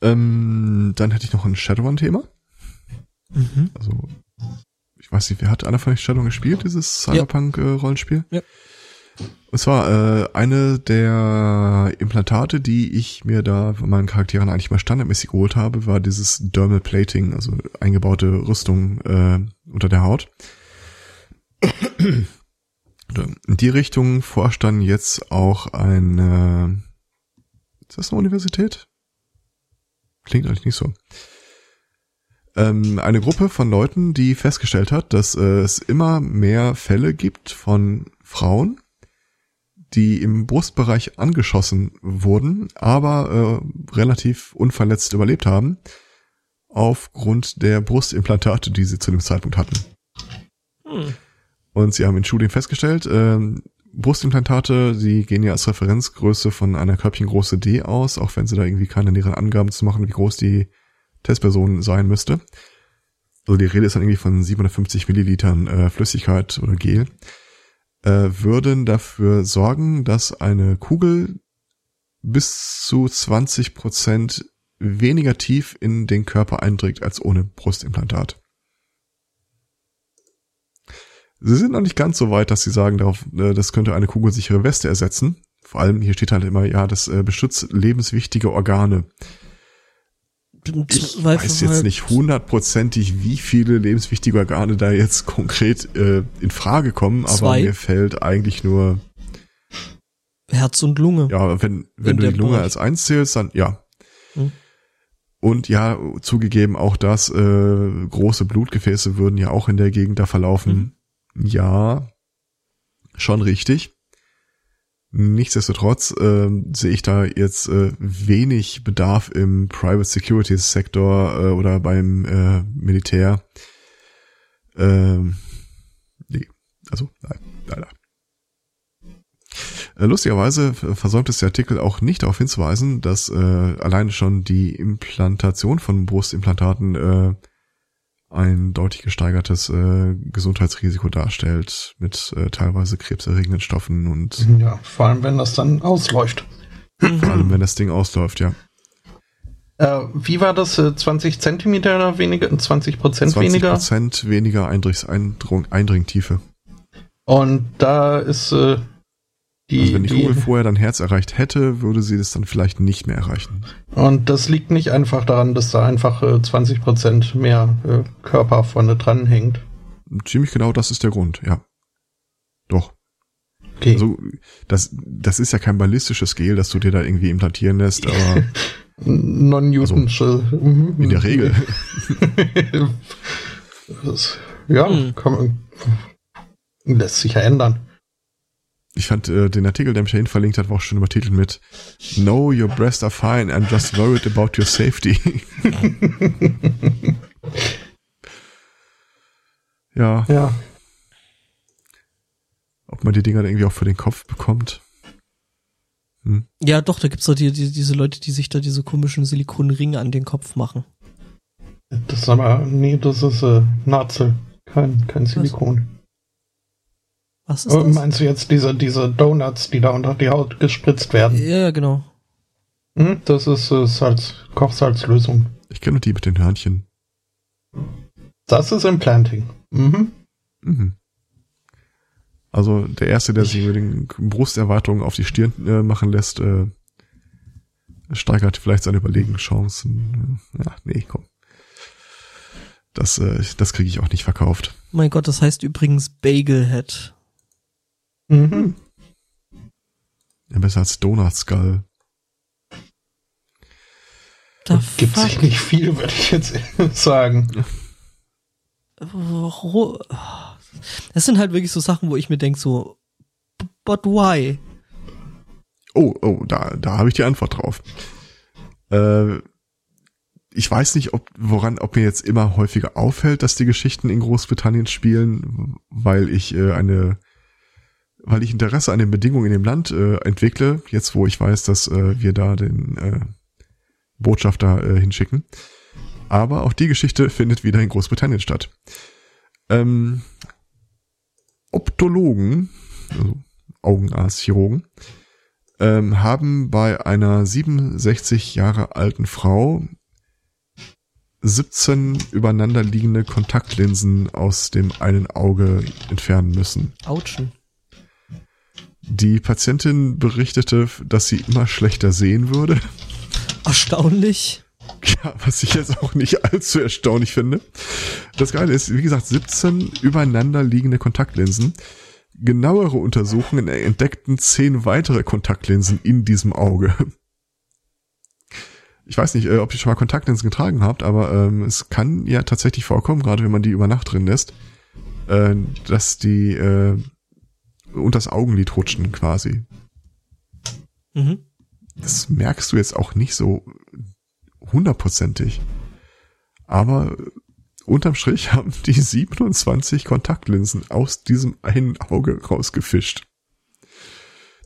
Ähm, dann hätte ich noch ein Shadowrun-Thema. Mhm. Also, ich weiß nicht, wer hat einer von euch Shadowrun gespielt, dieses Cyberpunk-Rollenspiel? Ja. Äh, und zwar äh, eine der Implantate, die ich mir da von meinen Charakteren eigentlich mal standardmäßig geholt habe, war dieses Dermal Plating, also eingebaute Rüstung äh, unter der Haut. In die Richtung forscht dann jetzt auch eine, ist das eine Universität? Klingt eigentlich nicht so. Ähm, eine Gruppe von Leuten, die festgestellt hat, dass es immer mehr Fälle gibt von Frauen, die im Brustbereich angeschossen wurden, aber äh, relativ unverletzt überlebt haben, aufgrund der Brustimplantate, die sie zu dem Zeitpunkt hatten. Hm. Und sie haben in Studien festgestellt, äh, Brustimplantate, sie gehen ja als Referenzgröße von einer Körbchengröße D aus, auch wenn sie da irgendwie keine näheren Angaben zu machen, wie groß die Testperson sein müsste. Also die Rede ist dann irgendwie von 750 Millilitern äh, Flüssigkeit oder Gel äh, würden dafür sorgen, dass eine Kugel bis zu 20 Prozent weniger tief in den Körper eindringt als ohne Brustimplantat. Sie sind noch nicht ganz so weit, dass sie sagen, darauf, äh, das könnte eine kugelsichere Weste ersetzen. Vor allem hier steht halt immer, ja, das äh, beschützt lebenswichtige Organe. Ich weiß jetzt nicht hundertprozentig, wie viele lebenswichtige Organe da jetzt <laughs> konkret äh, in Frage kommen, aber Zwei. mir fällt eigentlich nur Herz und Lunge. Ja, wenn, wenn du die Lunge Bereich. als eins zählst, dann ja. Hm. Und ja, zugegeben auch das, äh, große Blutgefäße würden ja auch in der Gegend da verlaufen. Hm. Ja, schon richtig. Nichtsdestotrotz äh, sehe ich da jetzt äh, wenig Bedarf im Private Security Sektor äh, oder beim äh, Militär. Ähm, nee, also nein, leider. Äh, lustigerweise versäumt es der Artikel auch nicht darauf hinzuweisen, dass äh, alleine schon die Implantation von Brustimplantaten äh, ein deutlich gesteigertes äh, Gesundheitsrisiko darstellt mit äh, teilweise krebserregenden Stoffen und Ja, vor allem wenn das dann ausläuft. vor allem wenn das Ding ausläuft, ja. Äh, wie war das? Äh, 20 Zentimeter weniger, 20 Prozent 20 weniger? Prozent weniger Eindringtiefe. Und da ist äh, die, Also wenn die die Kugel <laughs> vorher dein Herz erreicht hätte, würde sie das dann vielleicht nicht mehr erreichen. und das liegt nicht einfach daran, dass da einfach äh, 20 Prozent mehr äh, Körper vorne dran hängt. Ziemlich genau das ist der Grund, ja. Doch. Okay. Also, das, das ist ja kein ballistisches Gel, das du dir da irgendwie implantieren lässt, aber <laughs> Non-Newtonsche. mhm. in der Regel. <laughs> Das- ja, Hm. kann man, lässt sich ja ändern. Ich fand äh, den Artikel, der mich dahin verlinkt hat, war auch schon übertitelt mit No, your breasts are fine, I'm just worried about your safety. <laughs> ja, Ja. ob man die Dinger dann irgendwie auch für den Kopf bekommt. Ja, doch, da gibt's doch die, die, diese Leute, die sich da diese komischen Silikonringe an den Kopf machen. Das ist aber, nee, das ist äh, Nazel, kein, kein Silikon. Was ist Äh, das? meinst du jetzt diese, diese Donuts, die da unter die Haut gespritzt werden? Ja, genau. Hm? Das ist äh, Salz, Kochsalzlösung. Ich kenne die mit den Hörnchen. Das ist Implanting. Mhm. Mhm. Also der erste, der sich über den Brusterweiterung auf die Stirn äh, machen lässt, äh, steigert vielleicht seine Überlegenschancen. Ja, nee, komm. Das, äh, das kriege ich auch nicht verkauft. Mein Gott, das heißt übrigens Bagelhead. Mhm. Ja, besser als Donut Skull. Da Gibt sich nicht viel, würde ich jetzt <laughs> sagen. Warum? Das sind halt wirklich so Sachen, wo ich mir denke, so, but why? Oh, oh, da, da habe ich die Antwort drauf. Äh, ich weiß nicht, ob, woran, ob mir jetzt immer häufiger auffällt, dass die Geschichten in Großbritannien spielen, weil ich äh, eine, weil ich Interesse an den Bedingungen in dem Land äh, entwickle, jetzt wo ich weiß, dass äh, wir da den äh, Botschafter äh, hinschicken. Aber auch die Geschichte findet wieder in Großbritannien statt. Ähm, Optologen, also Augenarztchirurgen, ähm, haben bei einer 67 Jahre alten Frau 17 übereinander liegende Kontaktlinsen aus dem einen Auge entfernen müssen. Autschen. Die Patientin berichtete, dass sie immer schlechter sehen würde. Erstaunlich. Ja, was ich jetzt auch nicht allzu erstaunlich finde. Das Geile ist, wie gesagt, 17 übereinander liegende Kontaktlinsen. Genauere Untersuchungen entdeckten 10 weitere Kontaktlinsen in diesem Auge. Ich weiß nicht, äh, ob ihr schon mal Kontaktlinsen getragen habt, aber ähm, es kann ja tatsächlich vorkommen, gerade wenn man die über Nacht drin lässt, äh, dass die äh, unter das Augenlid rutschen quasi. Mhm. Das merkst du jetzt auch nicht so hundertprozentig. Aber unterm Strich <laughs> haben die 27 Kontaktlinsen aus diesem einen Auge rausgefischt.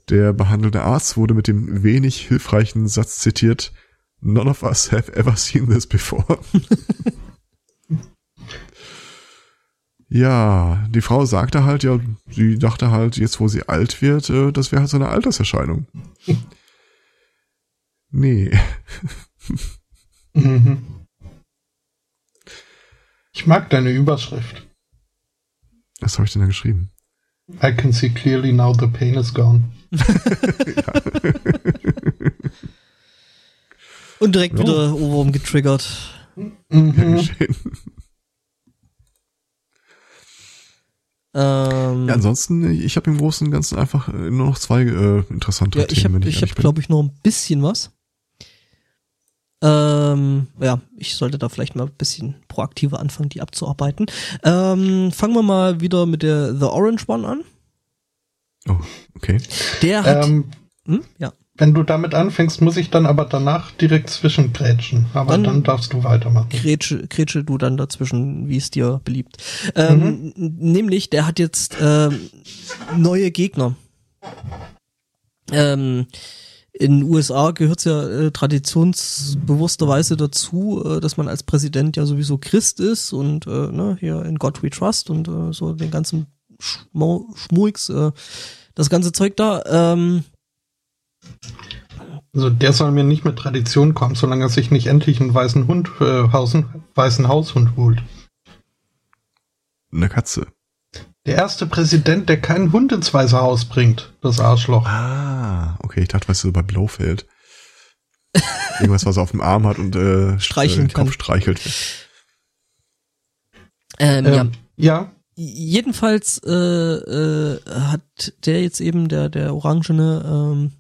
Der behandelnde Arzt wurde mit dem wenig hilfreichen Satz zitiert, None of us have ever seen this before. <laughs> ja, die Frau sagte halt, ja, sie dachte halt, jetzt wo sie alt wird, äh, das wäre halt so eine Alterserscheinung. <laughs> Nee. Mhm. Ich mag deine Überschrift. Was habe ich denn da geschrieben? I can see clearly now the pain is gone. <laughs> Und direkt Ja. wieder Ohrwurm getriggert. Mhm. Geschehen. Ähm, Ja, ansonsten, ich habe im Großen und Ganzen einfach äh, nur noch zwei äh, interessante ja, ich habe, wenn ich ehrlich hab, glaube ich, noch ein bisschen was. Ähm, ja, ich sollte da vielleicht mal ein bisschen proaktiver anfangen, die abzuarbeiten. Ähm, fangen wir mal wieder mit der The Orange One an. Oh, okay. Der hat, Ähm, hm? ja, wenn du damit anfängst, muss ich dann aber danach direkt zwischengrätschen. Aber Dann- dann, darfst du weitermachen. Grätsche, Grätsche du dann dazwischen, wie es dir beliebt. Ähm, n- Nämlich, der hat jetzt ähm, neue Gegner. ähm, in den USA gehört es ja äh, traditionsbewussterweise dazu, äh, dass man als Präsident ja sowieso Christ ist und äh, ne, hier in God we trust und äh, so den ganzen Schmurks, äh, das ganze Zeug da. Ähm, also der soll mir nicht mit Tradition kommen, solange er sich nicht endlich einen weißen Hund, äh, Hausen, weißen Haushund holt. Eine Katze. Der erste Präsident, der keinen Hund ins Weiße Haus bringt, das Arschloch. Ah, okay, ich dachte, weißt du, bei Blofeld. Irgendwas, was er auf dem Arm hat und äh, Streicheln äh, den Kopf kann. streichelt. ähm, ja. Ähm, ja, Jedenfalls äh, äh, hat der jetzt eben, der, der Orangene, ähm,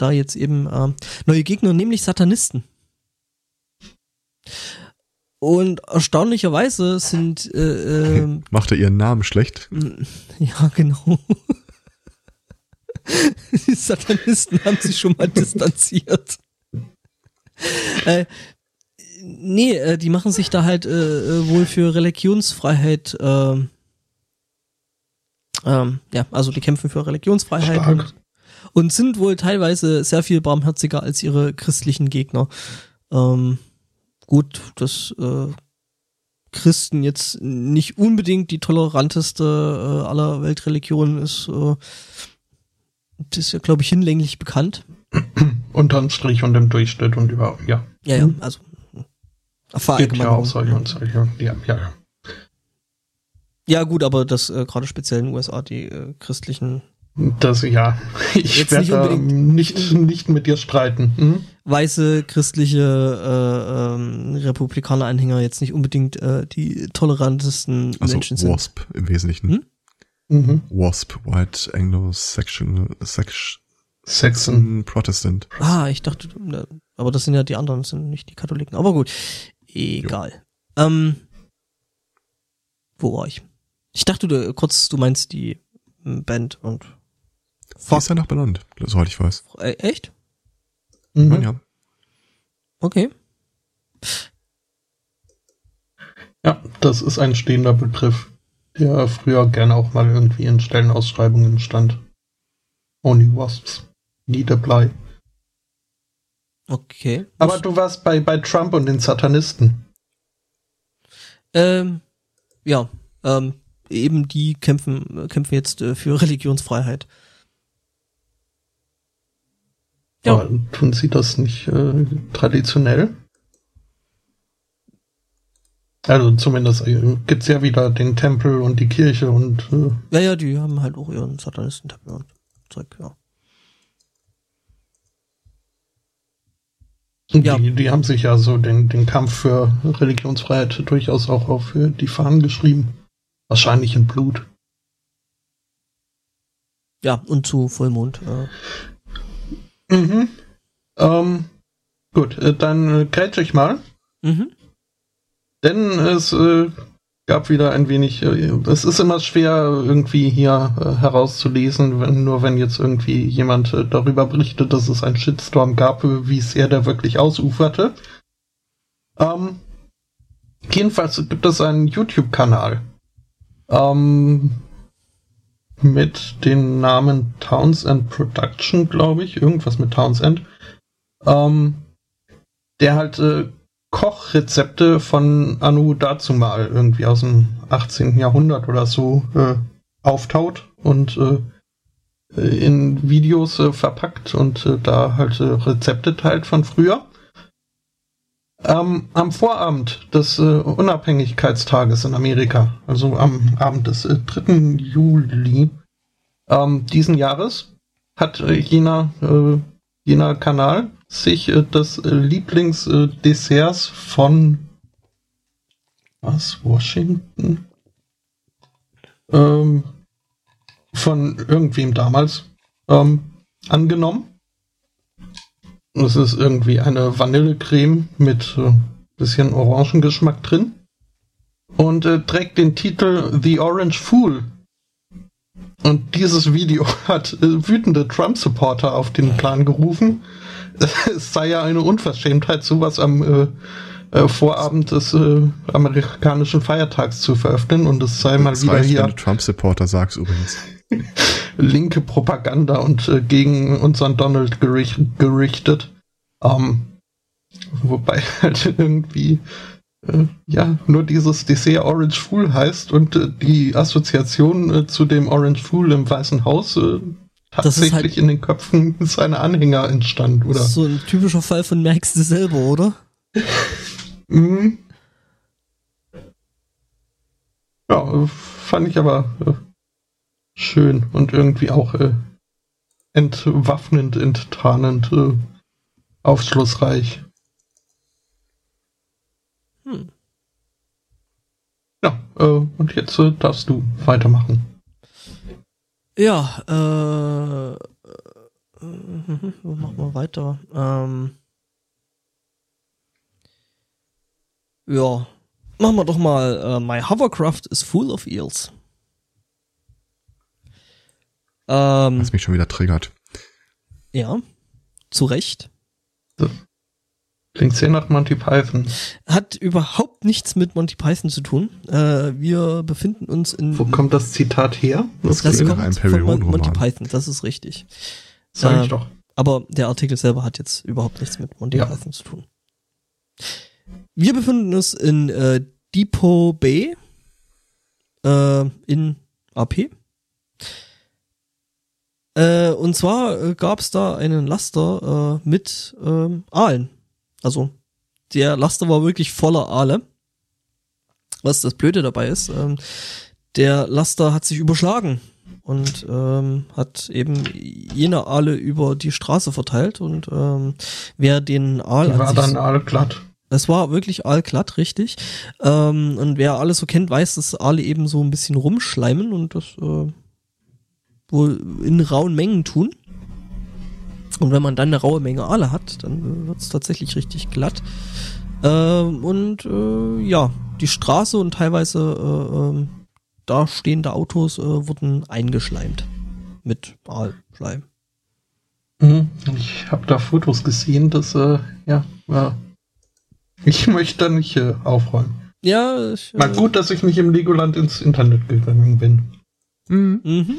da jetzt eben ähm, neue Gegner, nämlich Satanisten. Und erstaunlicherweise sind äh, ähm, <laughs> Macht er ihren Namen schlecht? <laughs> ja genau. <laughs> Die Satanisten haben sich schon mal distanziert. Äh, nee, äh, die machen sich da halt äh, äh, wohl für Religionsfreiheit ähm, ähm, ja, also die kämpfen für Religionsfreiheit Stark. und, und sind wohl teilweise sehr viel barmherziger als ihre christlichen Gegner. Ähm, gut, dass äh, Christen jetzt nicht unbedingt die toleranteste äh, aller Weltreligionen ist, äh, das ist ja, glaube ich, hinlänglich bekannt. <clears throat> unterm Strich und im Durchschnitt und über, ja. Ja, ja, also Gibt ja auch solche und solche. Ja, ja, ja. Ja, gut, aber das äh, gerade speziell in den USA die äh, christlichen Das, ja. <laughs> Ich Jetzt werde nicht nicht, nicht mit dir streiten. Hm? weiße christliche äh, ähm, Republikaner-Anhänger jetzt nicht unbedingt äh, die tolerantesten Also Menschen sind. WASP im Wesentlichen. Hm? Mhm. WASP, White Anglo-Saxon Saxon Sexen. Protestant. Ah, ich dachte, aber das sind ja die anderen, das sind nicht die Katholiken. Aber gut, egal. Ähm, wo war ich? Ich dachte, du, kurz, du meinst die m, Band und Fuck. ist ja nach benannt, soweit ich weiß. Äh, echt? Mhm. Ja, ja. Okay. Ja, das ist ein stehender Begriff, der früher gerne auch mal irgendwie in Stellenausschreibungen stand. Only Wasps. Need apply. Okay. Aber du warst bei, bei Trump und den Satanisten. Ähm, ja, ähm, eben die kämpfen, kämpfen jetzt äh, für <laughs> Religionsfreiheit. Ja. Aber tun sie das nicht äh, traditionell? Also zumindest äh, gibt's ja wieder den Tempel und die Kirche und äh, Ja, ja, die haben halt auch ihren Satanistentempel und Zeug, ja. Ja. die, die haben sich ja so den, den Kampf für Religionsfreiheit durchaus auch auf äh, die Fahnen geschrieben. Wahrscheinlich in Blut. Ja, und zu Vollmond. Äh. Mhm. Ähm, gut, äh, dann äh, ich mal. Mhm. Denn es äh, gab wieder ein wenig, äh, es ist immer schwer irgendwie hier äh, herauszulesen, wenn, nur wenn jetzt irgendwie jemand äh, darüber berichtet, dass es einen Shitstorm gab, äh, wie sehr der wirklich ausuferte. Ähm, jedenfalls gibt es einen YouTube-Kanal ähm, mit dem Namen Townsend Production, glaube ich, irgendwas mit Townsend, ähm, der halt äh, Kochrezepte von Anu dazumal irgendwie aus dem 18. Jahrhundert oder so äh, auftaut und äh, in Videos äh, verpackt und äh, da halt äh, Rezepte teilt von früher. Ähm, am Vorabend des äh, Unabhängigkeitstages in Amerika, also am Abend des äh, 3. Juli ähm, diesen Jahres, hat äh, jener, äh, jener Kanal sich äh, das äh, Lieblingsdesserts von was Washington ähm, von irgendwem damals ähm, angenommen. Es ist irgendwie eine Vanillecreme mit äh, bisschen Orangengeschmack drin und äh, trägt den Titel The Orange Fool. Und dieses Video <laughs> hat äh, wütende Trump-Supporter auf den Plan gerufen. <laughs> Es sei ja eine Unverschämtheit, sowas am äh, äh, Vorabend des äh, amerikanischen Feiertags zu veröffentlichen und es sei mal Das wieder reicht, hier. wenn du Trump-Supporter sagst übrigens. <laughs> linke Propaganda und äh, gegen unseren Donald gerich gerichtet. Ähm, wobei <laughs> halt irgendwie äh, ja nur dieses Dessert Orange Fool heißt und äh, die Assoziation äh, zu dem Orange Fool im Weißen Haus äh, tatsächlich halt in den Köpfen seiner Anhänger entstand, oder? So ein typischer Fall von merkst du selber, oder? <laughs> mhm. Ja, fand ich aber äh, schön und irgendwie auch äh, entwaffnend, enttarnend, äh, aufschlussreich. Hm. Ja, äh, und jetzt äh, darfst du weitermachen. Ja, äh, äh, <laughs> wo machen wir weiter? Ähm, ja, machen wir doch mal uh, My Hovercraft is full of eels. Ähm, Was mich schon wieder triggert. Ja, zu Recht. Klingt sehr nach Monty Python. Hat überhaupt nichts mit Monty Python zu tun. Äh, wir befinden uns in. Wo kommt das Zitat her? Das, das kommt ein von Mon Monty Python, das ist richtig. Sag äh, ich doch. Aber der Artikel selber hat jetzt überhaupt nichts mit Monty ja. Python zu tun. Wir befinden uns in äh, Depot Bay äh, in AP. Äh, und zwar äh, gab es da einen Laster äh, mit ähm, Aalen. Also der Laster war wirklich voller Aale. Was das Blöde dabei ist, ähm, der Laster hat sich überschlagen und ähm, hat eben jene Aale über die Straße verteilt und ähm, wer den Aal die war dann aalglatt. Es war wirklich aalglatt, richtig. Ähm, und wer alles so kennt, weiß, dass Aale eben so ein bisschen rumschleimen und das äh, wohl in rauen Mengen tun. Und wenn man dann eine raue Menge Aale hat, dann wird es tatsächlich richtig glatt. Ähm, und äh, ja, die Straße und teilweise äh, äh, da stehende Autos äh, wurden eingeschleimt mit Aalschleim. Mhm. Ich habe da Fotos gesehen, dass äh, ja, ja, ich möchte da nicht äh, aufräumen. Ja, ich, mal gut, dass ich nicht im Legoland ins Internet gegangen bin. Mhm. mhm.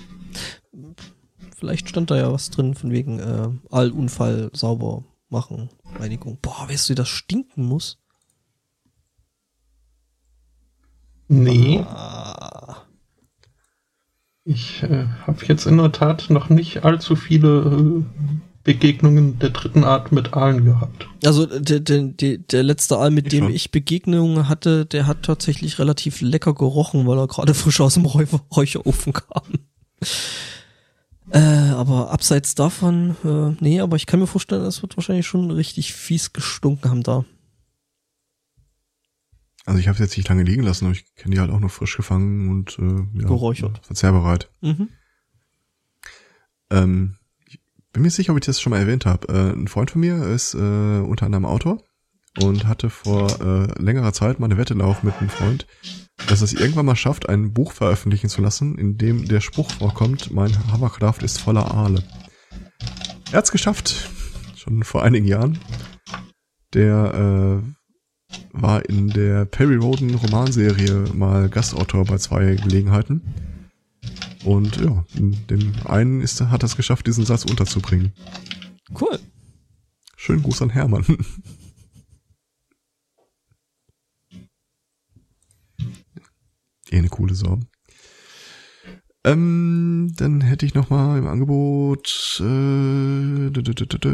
Vielleicht stand da ja was drin von wegen äh, Allunfall sauber machen, Reinigung. Boah, weißt du, wie das stinken muss? Nee. Ah. Ich äh, habe jetzt in der Tat noch nicht allzu viele äh, Begegnungen der dritten Art mit Aalen gehabt. Also der, der, der, der letzte Aal, mit ich dem schon. ich Begegnungen hatte, der hat tatsächlich relativ lecker gerochen, weil er gerade frisch aus dem Räucherofen kam. Äh, aber abseits davon, äh, nee, aber ich kann mir vorstellen, es wird wahrscheinlich schon richtig fies gestunken haben da. Also ich habe es jetzt nicht lange liegen lassen, aber ich kenne die halt auch noch frisch gefangen und äh, ja, geräuchert. Verzehrbereit. Mhm. Ähm, ich bin mir sicher, ob ich das schon mal erwähnt habe. Äh, ein Freund von mir ist äh, unter anderem Autor und hatte vor äh, längerer Zeit mal eine Wette laufen mit einem Freund, dass es irgendwann mal schafft, ein Buch veröffentlichen zu lassen, in dem der Spruch vorkommt, mein Hovercraft ist voller Aale. Er hat's geschafft. Schon vor einigen Jahren. Der äh, war in der Perry Roden Romanserie mal Gastautor bei zwei Gelegenheiten. Und ja, den einen ist, hat es geschafft, diesen Satz unterzubringen. Cool. Schönen Gruß an Hermann. <laughs> Eh eine coole Sau. Ähm, dann hätte ich noch mal im Angebot äh,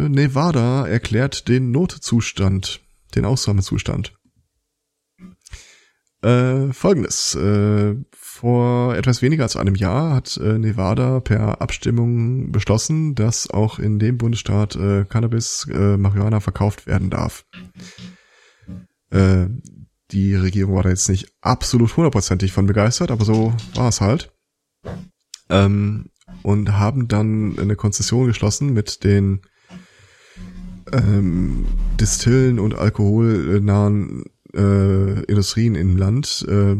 Nevada erklärt den Notzustand, den Ausnahmezustand. Äh, Folgendes: äh, Vor etwas weniger als einem Jahr hat äh, Nevada per Abstimmung beschlossen, dass auch in dem Bundesstaat äh, Cannabis, äh, Marihuana verkauft werden darf. Äh, die Regierung war da jetzt nicht absolut hundertprozentig von begeistert, aber so war es halt. Ähm, und haben dann eine Konzession geschlossen mit den ähm, Distillen und alkoholnahen äh, Industrien im Land. Äh,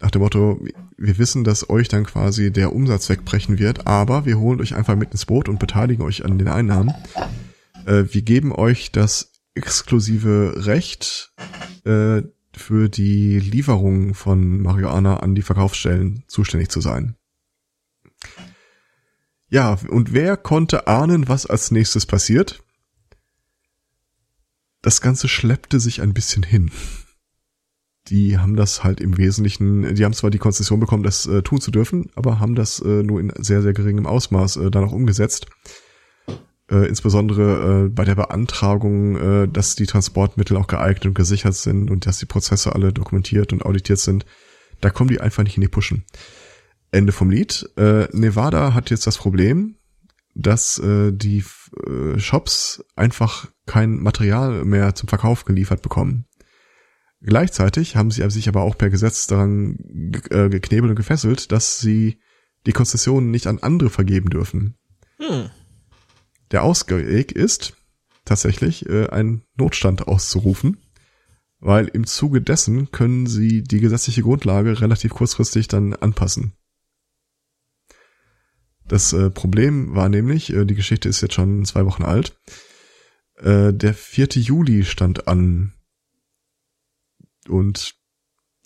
nach dem Motto, wir wissen, dass euch dann quasi der Umsatz wegbrechen wird, aber wir holen euch einfach mit ins Boot und beteiligen euch an den Einnahmen. Äh, wir geben euch das exklusive Recht, äh, für die Lieferung von Marihuana an die Verkaufsstellen zuständig zu sein. Ja, und wer konnte ahnen, was als nächstes passiert? Das Ganze schleppte sich ein bisschen hin. Die haben das halt im Wesentlichen, die haben zwar die Konzession bekommen, das äh, tun zu dürfen, aber haben das äh, nur in sehr, sehr geringem Ausmaß äh, dann auch umgesetzt. Äh, insbesondere äh, bei der Beantragung, äh, dass die Transportmittel auch geeignet und gesichert sind und dass die Prozesse alle dokumentiert und auditiert sind. Da kommen die einfach nicht in die Puschen. Ende vom Lied. Äh, Nevada hat jetzt das Problem, dass äh, die äh, Shops einfach kein Material mehr zum Verkauf geliefert bekommen. Gleichzeitig haben sie sich aber auch per Gesetz daran äh, geknebelt und gefesselt, dass sie die Konzessionen nicht an andere vergeben dürfen. Hm. Der Ausweg ist tatsächlich äh, einen Notstand auszurufen, weil im Zuge dessen können sie die gesetzliche Grundlage relativ kurzfristig dann anpassen. Das äh, Problem war nämlich, äh, die Geschichte ist jetzt schon zwei Wochen alt, äh, der 4. Juli stand an und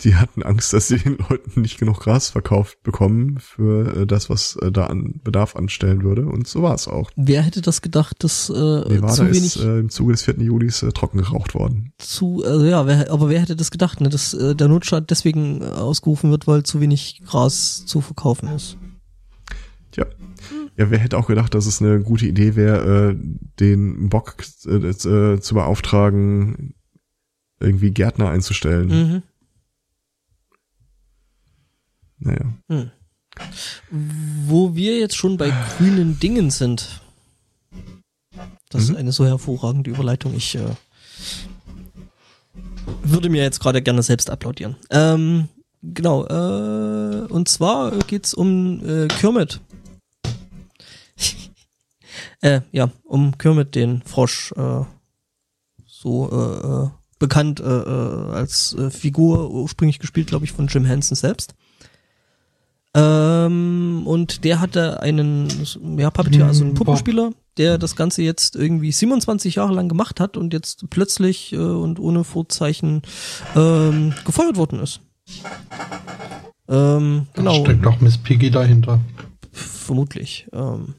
die hatten Angst, dass sie den Leuten nicht genug Gras verkauft bekommen für äh, das, was äh, da an Bedarf anstellen würde. Und so war es auch. Wer hätte das gedacht, dass äh, Nevada zu wenig ist äh, im Zuge des 4. Julis äh, trocken geraucht worden. Zu, also ja, wer, aber wer hätte das gedacht, ne, dass äh, der Notstand deswegen ausgerufen wird, weil zu wenig Gras zu verkaufen ist? Tja. Ja, wer hätte auch gedacht, dass es eine gute Idee wäre, äh, den Bock äh, äh, zu beauftragen, irgendwie Gärtner einzustellen. Mhm. Naja. Hm. Wo wir jetzt schon bei grünen Dingen sind. Das mhm. ist eine so hervorragende Überleitung. Ich äh, würde mir jetzt gerade gerne selbst applaudieren. Ähm, genau, äh, und zwar geht's um äh, Kermit. <laughs> äh, ja, um Kermit, den Frosch, äh, so äh, äh bekannt äh, äh, als äh, Figur, ursprünglich gespielt, glaube ich, von Jim Henson selbst. Ähm, und der hatte einen ja, Puppeteer, also einen hm, Puppenspieler, der das Ganze jetzt irgendwie 27 Jahre lang gemacht hat und jetzt plötzlich äh, und ohne Vorzeichen ähm, gefeuert worden ist. Ähm, genau. Da steckt doch Miss Piggy dahinter. Vermutlich. Ähm.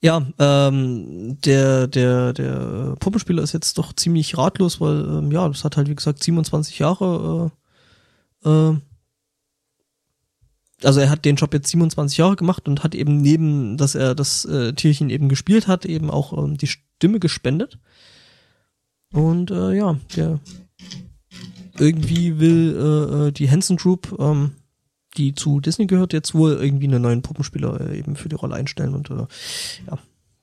Ja, ähm, der, der, der Puppenspieler ist jetzt doch ziemlich ratlos, weil, ähm, ja, das hat halt, wie gesagt, 27 Jahre, äh, äh, also er hat den Job jetzt 27 Jahre gemacht und hat eben neben, dass er das äh, Tierchen eben gespielt hat, eben auch ähm, die Stimme gespendet. Und äh, ja, der irgendwie will äh, äh die Hansen Group ähm, die zu Disney gehört, jetzt wohl irgendwie einen neuen Puppenspieler äh, eben für die Rolle einstellen und äh, ja,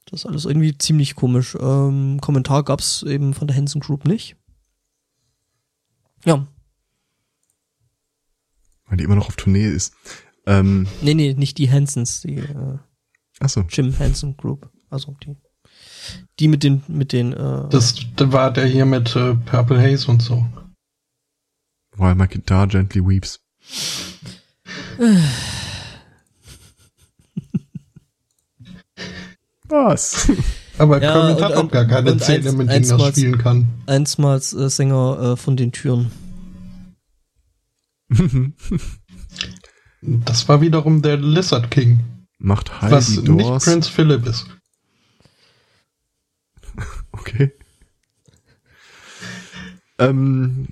das ist alles irgendwie ziemlich komisch. Ähm, Kommentar gab's eben von der Hansen Group nicht. Ja. Weil die immer noch auf Tournee ist. Ähm, nee, nee, nicht die Hansons, die äh, Ach so. Jim Hansen Group. Also die. Die mit den, mit den, äh, Das war der hier mit äh, Purple Haze und so. While my guitar gently weeps. <sighs> Was? Aber ja, Kermit hat auch gar keine Zähne, mit denen er spielen kann. Einsmals äh, Sänger äh, von den Türen. <laughs> das war wiederum der Lizard King. Macht Heidi Was Dors. nicht Prince Philip ist. <laughs> okay. Ähm,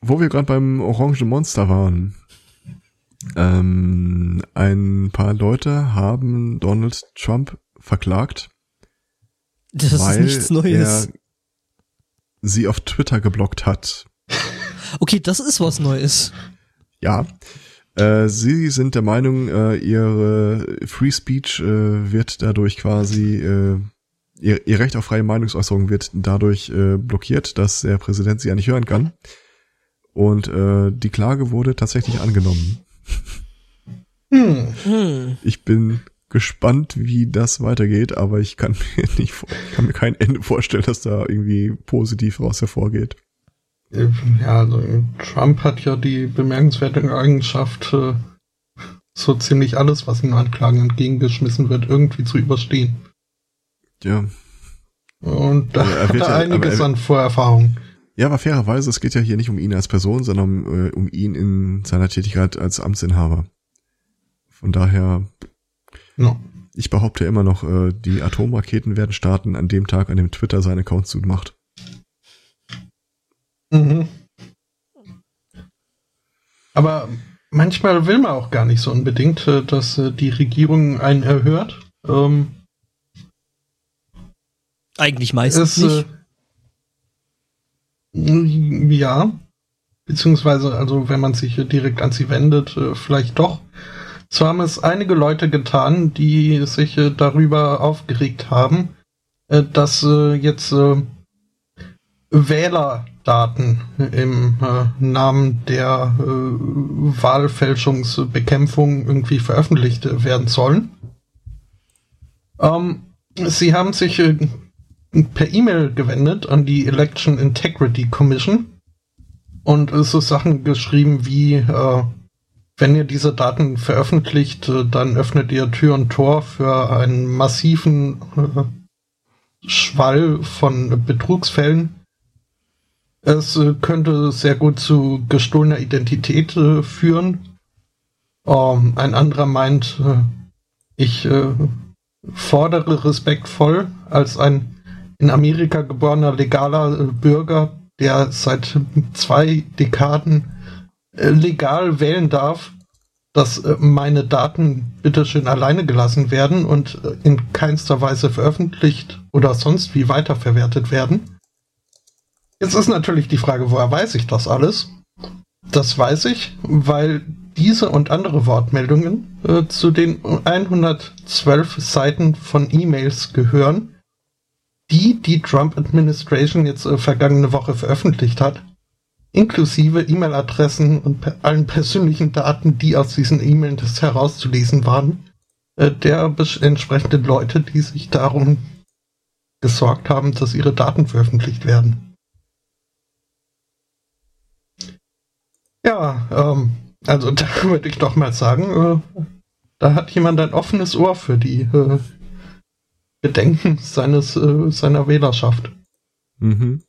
wo wir gerade beim Orange Monster waren. Ähm, ein paar Leute haben Donald Trump verklagt. Das weil ist nichts Neues. Er sie auf Twitter geblockt hat. Okay, das ist was Neues. Ja. Äh, sie sind der Meinung, äh, ihre Free Speech äh, wird dadurch quasi, äh, ihr, ihr Recht auf freie Meinungsäußerung wird dadurch äh, blockiert, dass der Präsident sie ja nicht hören kann. Und äh, die Klage wurde tatsächlich angenommen. Hm. Ich bin gespannt, wie das weitergeht, aber ich kann mir <laughs> nicht, ich kann mir kein Ende vorstellen, dass da irgendwie positiv raus hervorgeht. Ja, also Trump hat ja die bemerkenswerte Eigenschaft, äh, so ziemlich alles, was ihm Anklagen entgegengeschmissen wird, irgendwie zu überstehen. Ja. Und da hat er ja, einiges er, an Vorerfahrung. Ja, aber fairerweise, es geht ja hier nicht um ihn als Person, sondern äh, um ihn in seiner Tätigkeit als Amtsinhaber. Von daher, No. ich behaupte immer noch, äh, die Atomraketen werden starten an dem Tag, an dem Twitter seinen Account zumacht. Mhm. Aber manchmal will man auch gar nicht so unbedingt, äh, dass äh, die Regierung einen erhört. Ähm, Eigentlich meistens es, nicht. äh, ja, beziehungsweise, also wenn man sich direkt an sie wendet, vielleicht doch. So haben es einige Leute getan, die sich darüber aufgeregt haben, dass jetzt äh, Wählerdaten im äh, Namen der äh, Wahlfälschungsbekämpfung irgendwie veröffentlicht äh, werden sollen. Ähm, sie haben sich äh, per E-Mail gewendet an die Election Integrity Commission und äh, so Sachen geschrieben wie, äh, wenn ihr diese Daten veröffentlicht, dann öffnet ihr Tür und Tor für einen massiven Schwall von Betrugsfällen. Es äh, könnte sehr gut zu gestohlener Identität äh, führen. Ähm, ein anderer meint, äh, ich fordere respektvoll als ein in Amerika geborener legaler Bürger, der seit zwei Dekaden legal wählen darf, dass meine Daten bitteschön alleine gelassen werden und in keinster Weise veröffentlicht oder sonst wie weiterverwertet werden. Jetzt ist natürlich die Frage, woher weiß ich das alles? Das weiß ich, weil diese und andere Wortmeldungen äh, zu den 112 Seiten von E-Mails gehören, die die Trump-Administration jetzt äh, vergangene Woche veröffentlicht hat, inklusive E-Mail-Adressen und per allen persönlichen Daten, die aus diesen E-Mails herauszulesen waren, äh, der entsprechenden Leute, die sich darum gesorgt haben, dass ihre Daten veröffentlicht werden. Ja, ähm, also da <laughs> würde ich doch mal sagen, äh, da hat jemand ein offenes Ohr für die äh, Bedenken seines äh, seiner Wählerschaft. Mhm.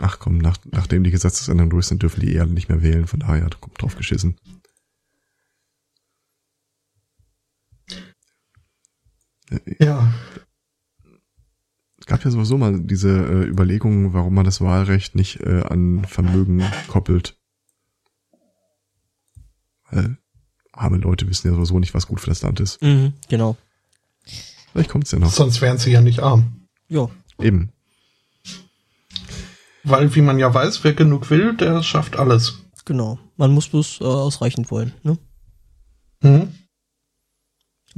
Ach komm, nach, nachdem die Gesetzesänderungen durch sind, dürfen die eher nicht mehr wählen. Von daher kommt drauf geschissen. Ja, Es gab ja sowieso mal diese äh, Überlegungen, warum man das Wahlrecht nicht äh, an Vermögen koppelt. Weil arme Leute wissen ja sowieso nicht, was gut für das Land ist. Mhm, genau. Vielleicht kommt's ja noch. sonst wären sie ja nicht arm. Ja. Eben. Weil, wie man ja weiß, wer genug will, der schafft alles. Genau. Man muss bloß äh, ausreichend wollen. Ne? Mhm.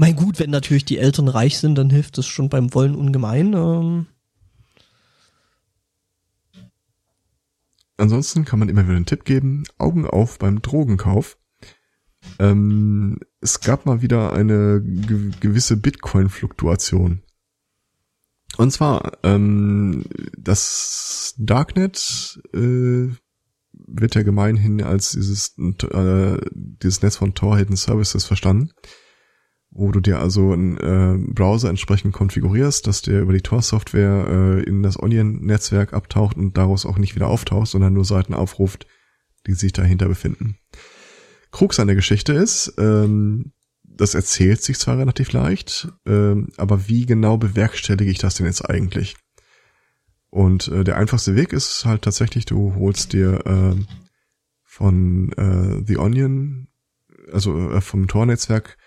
Mein gut, wenn natürlich die Eltern reich sind, dann hilft das schon beim Wollen ungemein. Ähm, Ansonsten kann man immer wieder einen Tipp geben. Augen auf beim Drogenkauf. Ähm, es gab mal wieder eine ge gewisse Bitcoin-Fluktuation. Und zwar, ähm, das Darknet äh, wird ja gemeinhin als dieses, äh, dieses Netz von Tor Services verstanden, wo du dir also einen äh, Browser entsprechend konfigurierst, dass der über die Tor-Software äh, in das Onion-Netzwerk abtaucht und daraus auch nicht wieder auftaucht, sondern nur Seiten aufruft, die sich dahinter befinden. Krux an der Geschichte ist, ähm, das erzählt sich zwar relativ leicht, ähm, aber wie genau bewerkstellige ich das denn jetzt eigentlich? Und äh, der einfachste Weg ist halt tatsächlich, du holst dir äh, von äh, The Onion, also äh, vom Tor-Netzwerk,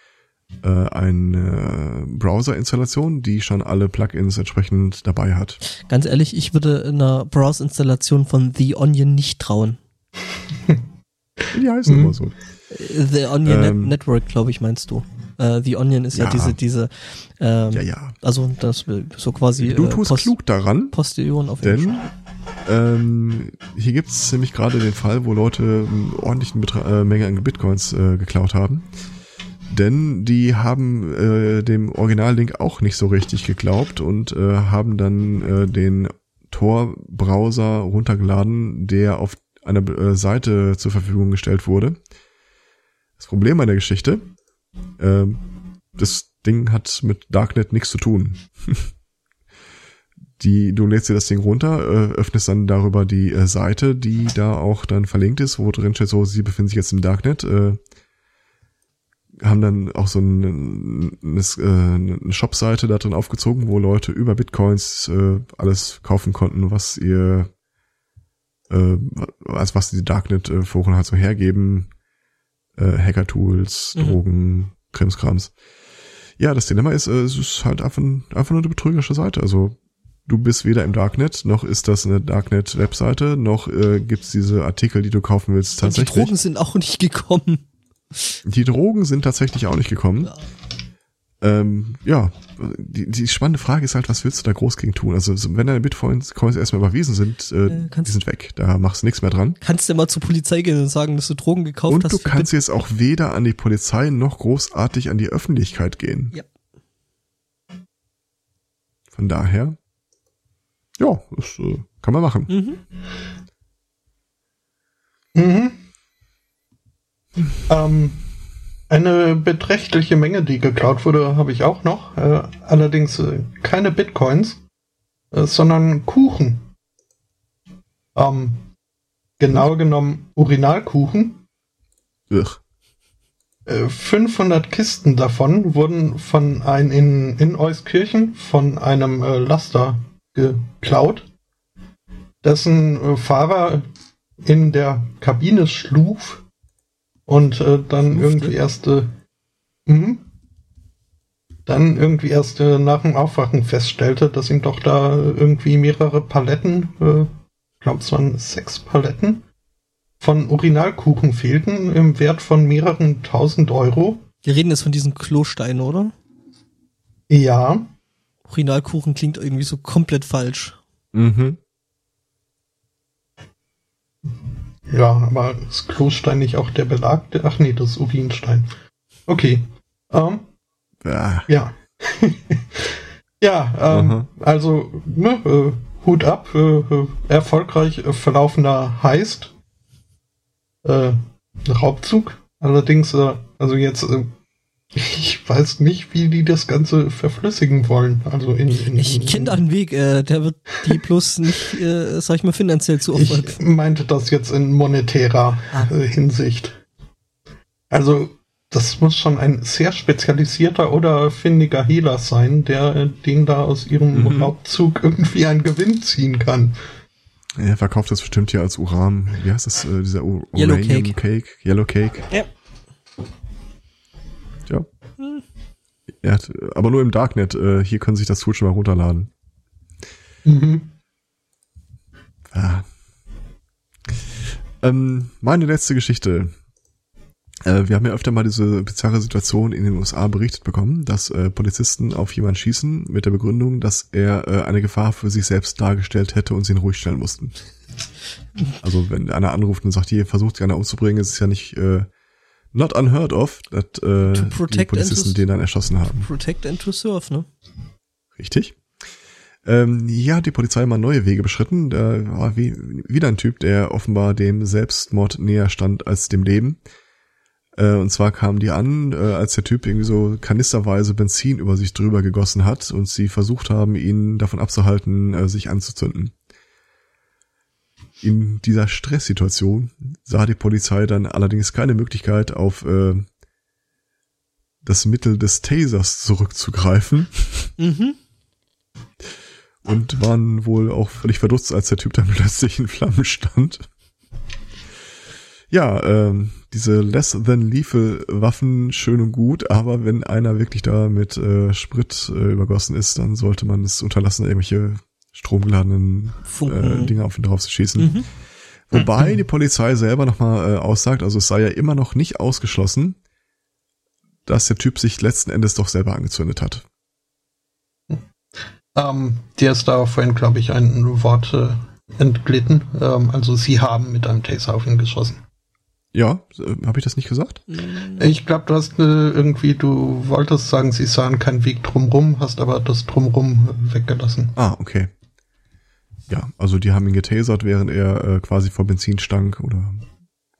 äh, eine Browser-Installation, die schon alle Plugins entsprechend dabei hat. ganz ehrlich, ich würde einer Browse-Installation von The Onion nicht trauen. Die heißen Mhm. immer so. Äh, The Onion Ähm. Net Network, glaube ich, meinst du. Äh, The Onion ist ja, Ja. diese, diese, ähm, Ja, ja. also das will so quasi Du äh, tust Post- klug daran, Postillon auf Englisch. Denn ähm, hier gibt's nämlich gerade den Fall, wo Leute einen ordentlichen Betra äh, Menge an Bitcoins äh, geklaut haben. Denn die haben äh, dem Originallink auch nicht so richtig geglaubt und äh, haben dann äh, den Tor-Browser runtergeladen, der auf einer äh, Seite zur Verfügung gestellt wurde. Das Problem an der Geschichte, äh, das Ding hat mit Darknet nichts zu tun. <laughs> die, du lädst dir das Ding runter, äh, öffnest dann darüber die äh, Seite, die da auch dann verlinkt ist, wo drin steht so, sie befinden sich jetzt im Darknet. Äh, haben dann auch so eine, eine, äh, eine Shopseite da drin aufgezogen, wo Leute über Bitcoins äh, alles kaufen konnten, was ihr äh, als was die Darknet-Foren halt so hergeben. Äh, Hacker-Tools, Mhm. Drogen, Krimskrams. Ja, das Dilemma ist, äh, es ist halt einfach, einfach nur eine betrügerische Seite. Also du bist weder im Darknet, noch ist das eine Darknet-Webseite, noch äh, gibt's diese Artikel, die du kaufen willst, Und die tatsächlich. Drogen sind auch nicht gekommen. Die Drogen sind tatsächlich auch nicht gekommen. Ja. Ähm, ja, die, die spannende Frage ist halt, was willst du da groß gegen tun? Also so, wenn deine Bitcoins Coins erstmal überwiesen sind, äh, Äh, die sind weg. Da machst du nichts mehr dran. Kannst du mal zur Polizei gehen und sagen, dass du Drogen gekauft Und hast? du für kannst jetzt auch weder an die Polizei noch großartig an die Öffentlichkeit gehen. Ja. Von daher, ja, das äh, kann man machen. Mhm. Mhm. Ähm, eine beträchtliche Menge, die geklaut wurde, habe ich auch noch. Äh, allerdings äh, keine Bitcoins, äh, sondern Kuchen. Ähm, genau genommen Urinalkuchen. Ugh. Äh, 500 Kisten davon wurden von ein in, in Euskirchen von einem äh, Laster geklaut, dessen äh, Fahrer in der Kabine schluf und äh, dann Schlufte? irgendwie erst äh, mhm. dann irgendwie erst äh, nach dem Aufwachen feststellte, dass ihm doch da irgendwie mehrere Paletten, äh, ich glaube es waren sechs Paletten, von Urinalkuchen fehlten im Wert von mehreren tausend Euro. Wir reden jetzt von diesen Klosteinen, oder? Ja, Urinalkuchen klingt irgendwie so komplett falsch. Mhm. Ja, aber ist Klostein nicht auch der Belag? Der- Ach nee, das ist Urinstein. Okay. Ähm, Ah, ja. ja, <laughs> ähm, Aha. also ne, äh, Hut ab, äh, äh, erfolgreich äh, verlaufender Heist. Äh, Raubzug. Allerdings, äh, also jetzt, ich weiß nicht, wie die das Ganze verflüssigen wollen. Also in, in Ich kenne da einen Weg, äh, der wird die <laughs> bloß nicht, äh, sag ich mal, finanziell zu Ich aufwand. meinte das jetzt in monetärer Ah. äh, Hinsicht. Also, das muss schon ein sehr spezialisierter oder findiger Hehler sein, der äh, den da aus ihrem Mhm. Raubzug irgendwie einen Gewinn ziehen kann. er verkauft das bestimmt hier als Uran. Wie heißt das? Äh, dieser U Yellow Uranium Cake. Cake. Yellow Cake. Ja. Ja. Er aber nur im Darknet. Äh, hier können sich das Tool schon mal runterladen. Mhm. Ah. Ähm, meine letzte Geschichte. Äh, wir haben ja öfter mal diese bizarre Situation in den USA berichtet bekommen, dass äh, Polizisten auf jemanden schießen mit der Begründung, dass er äh, eine Gefahr für sich selbst dargestellt hätte und sie ihn ruhig stellen mussten. Also wenn einer anruft und sagt, hier versucht einer umzubringen, ist es ja nicht äh, not unheard of, dass äh, die Polizisten den dann erschossen haben. Protect and to serve, ne? Richtig. Ähm, hier hat die Polizei mal neue Wege beschritten. Da war wie, wieder ein Typ, der offenbar dem Selbstmord näher stand als dem Leben. Äh, und zwar kamen die an, äh, als der Typ irgendwie so kanisterweise Benzin über sich drüber gegossen hat und sie versucht haben, ihn davon abzuhalten, äh, sich anzuzünden. In dieser Stresssituation sah die Polizei dann allerdings keine Möglichkeit, auf äh, das Mittel des Tasers zurückzugreifen Mhm. und waren wohl auch völlig verdutzt, als der Typ dann <laughs> plötzlich in Flammen stand. Ja, ähm, diese less than lethal Waffen schön und gut, aber wenn einer wirklich da mit äh, Sprit äh, übergossen ist, dann sollte man es unterlassen, irgendwelche stromgeladenen äh, Funken. Dinge auf ihn drauf zu schießen. Mhm. Wobei die Polizei selber nochmal äh, aussagt, also es sei ja immer noch nicht ausgeschlossen, dass der Typ sich letzten Endes doch selber angezündet hat. Ähm, dir ist da vorhin, glaube ich, ein Wort äh, entglitten. Ähm, also, sie haben mit einem Taser auf ihn geschossen. Ja, äh, habe ich das nicht gesagt? Ich glaube, du hast äh, irgendwie, du wolltest sagen, sie sahen keinen Weg drumrum, hast aber das drumrum weggelassen. Ah, okay. Ja, also die haben ihn getasert, während er äh, quasi vor Benzin stank oder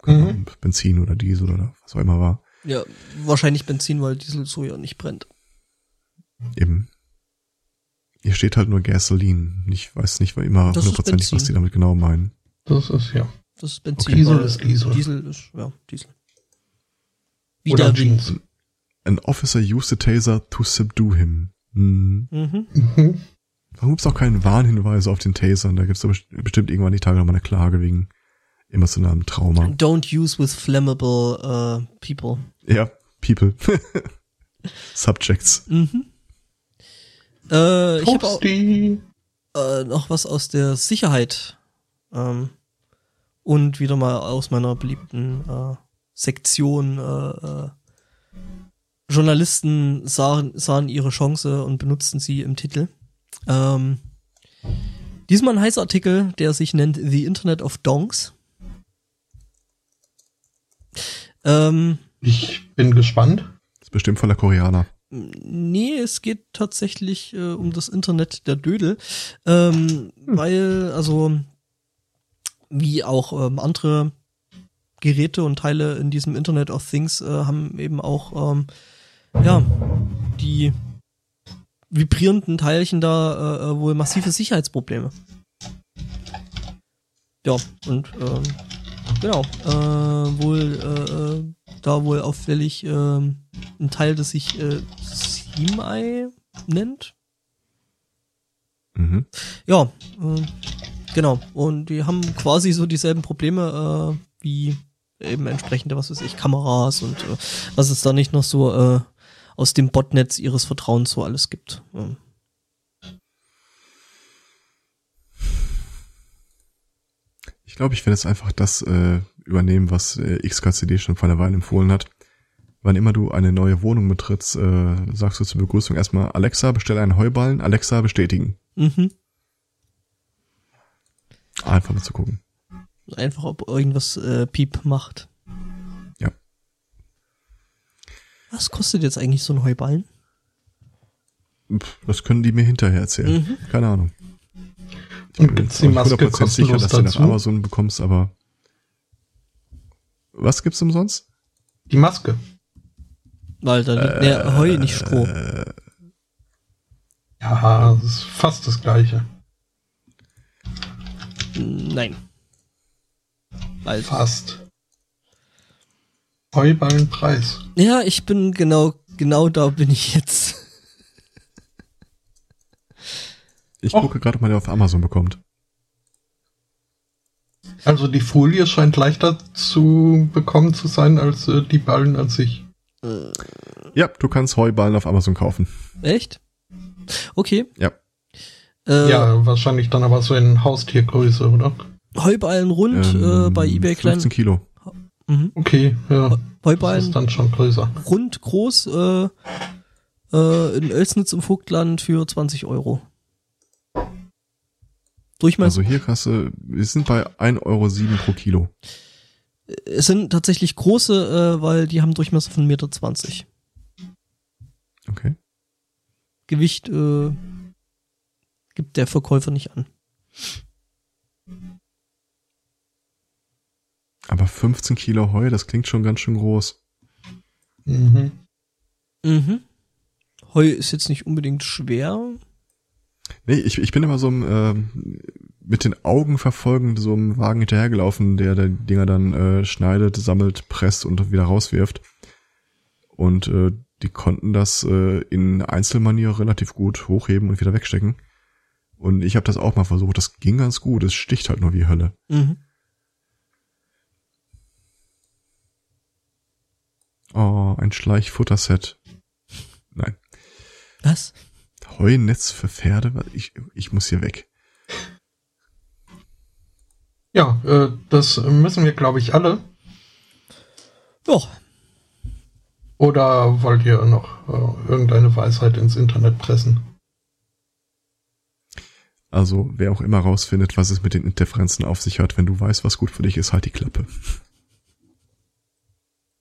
Mhm. Benzin oder Diesel oder was auch immer war. Ja, wahrscheinlich Benzin, weil Diesel so ja nicht brennt. Eben. Hier steht halt nur Gasoline. Ich weiß nicht immer hundertprozentig, was die damit genau meinen. Das ist ja. Das ist Benzin. Diesel weil ist Diesel. Diesel ist, ja, Diesel. Oder Wieder Jeans. An officer used a taser to subdue him. Hm. Mhm. Mhm. Warum gibt's auch keinen Warnhinweise auf den Tasern? Da gibt's doch best- bestimmt irgendwann die Tage nochmal eine Klage wegen emotionalem Trauma. Don't use with flammable uh, people. Ja, people. <laughs> Subjects. Mhm. Äh, ich habe auch äh, noch was aus der Sicherheit ähm, und wieder mal aus meiner beliebten äh, Sektion. Äh, äh, Journalisten sahen, sahen ihre Chance und benutzten sie im Titel. Ähm, diesmal ein heißer Artikel, der sich nennt The Internet of Donks. Ähm, Ich bin gespannt. ist bestimmt voller Koreaner. Nee, es geht tatsächlich äh, um das Internet der Dödel, ähm, weil also wie auch ähm, andere Geräte und Teile in diesem Internet of Things äh, haben eben auch ähm, ja die vibrierenden Teilchen da äh, äh, wohl massive Sicherheitsprobleme. Ja und ähm, genau äh, wohl äh, äh, da wohl auffällig ähm, ein Teil, das sich äh, Seameye nennt. Mhm. Ja, äh, genau. Und die haben quasi so dieselben Probleme äh, wie eben entsprechende, was weiß ich, Kameras und äh, was es da nicht noch so äh, aus dem Botnetz ihres Vertrauens so alles gibt. Ich glaube, ich werde jetzt einfach das äh, übernehmen, was äh, XKCD schon vor einer Weile empfohlen hat. Wann immer du eine neue Wohnung betrittst, äh, sagst du zur Begrüßung erstmal Alexa, bestell einen Heuballen, Alexa, bestätigen. mhm. Einfach mal zu gucken. Einfach, ob irgendwas äh, Piep macht. Ja. Was kostet jetzt eigentlich so ein Heuballen? Das können die mir hinterher erzählen. Mhm. Keine Ahnung. Und gibt's die Maske 100% sicher, dass du den auf dazu? Amazon bekommst, aber was gibt's umsonst? Die Maske. Weil da liegt mehr Heu, nicht Stroh. Äh, Ja, das ist fast das gleiche. Nein. Also. Fast. Heuballenpreis. Ja, ich bin genau, genau da bin ich jetzt. ich Och. gucke gerade, ob man den auf Amazon bekommt. Also die Folie scheint leichter zu bekommen zu sein als äh, die Ballen an sich. Ja, du kannst Heuballen auf Amazon kaufen. Echt? Okay. Ja. Äh, Ja, wahrscheinlich dann aber so in Haustiergröße, oder? Heuballen rund äh, Ähm, bei eBay klein. 15 Kilo. Mhm. Okay, ja. Das Heuballen ist dann schon größer. rund groß äh, äh, in Oelsnitz im Vogtland für 20 Euro. Durchmesser. Also hier kannst du, wir sind bei 1,07 Euro pro Kilo. es sind tatsächlich große, äh, weil die haben Durchmesser von 1,20 Meter. Okay. Gewicht äh, gibt der Verkäufer nicht an. Aber 15 Kilo Heu, das klingt schon ganz schön groß. Mhm. Mhm. Heu ist jetzt nicht unbedingt schwer. Nee, ich, ich bin immer so ähm, mit den Augen verfolgend so einem Wagen hinterhergelaufen, der die Dinger dann äh, schneidet, sammelt, presst und wieder rauswirft. Und äh, die konnten das äh, in Einzelmanier relativ gut hochheben und wieder wegstecken. Und ich habe das auch mal versucht. Das ging ganz gut. Es sticht halt nur wie Hölle. Mhm. Oh, ein Schleichfutterset. Nein. Was? Heunetz für Pferde? Ich, ich muss hier weg. Ja, äh, das müssen wir, glaube ich, alle. Ja, Oder wollt ihr noch äh, irgendeine Weisheit ins Internet pressen? Also, wer auch immer rausfindet, was es mit den Interferenzen auf sich hat, wenn du weißt, was gut für dich ist, halt die Klappe.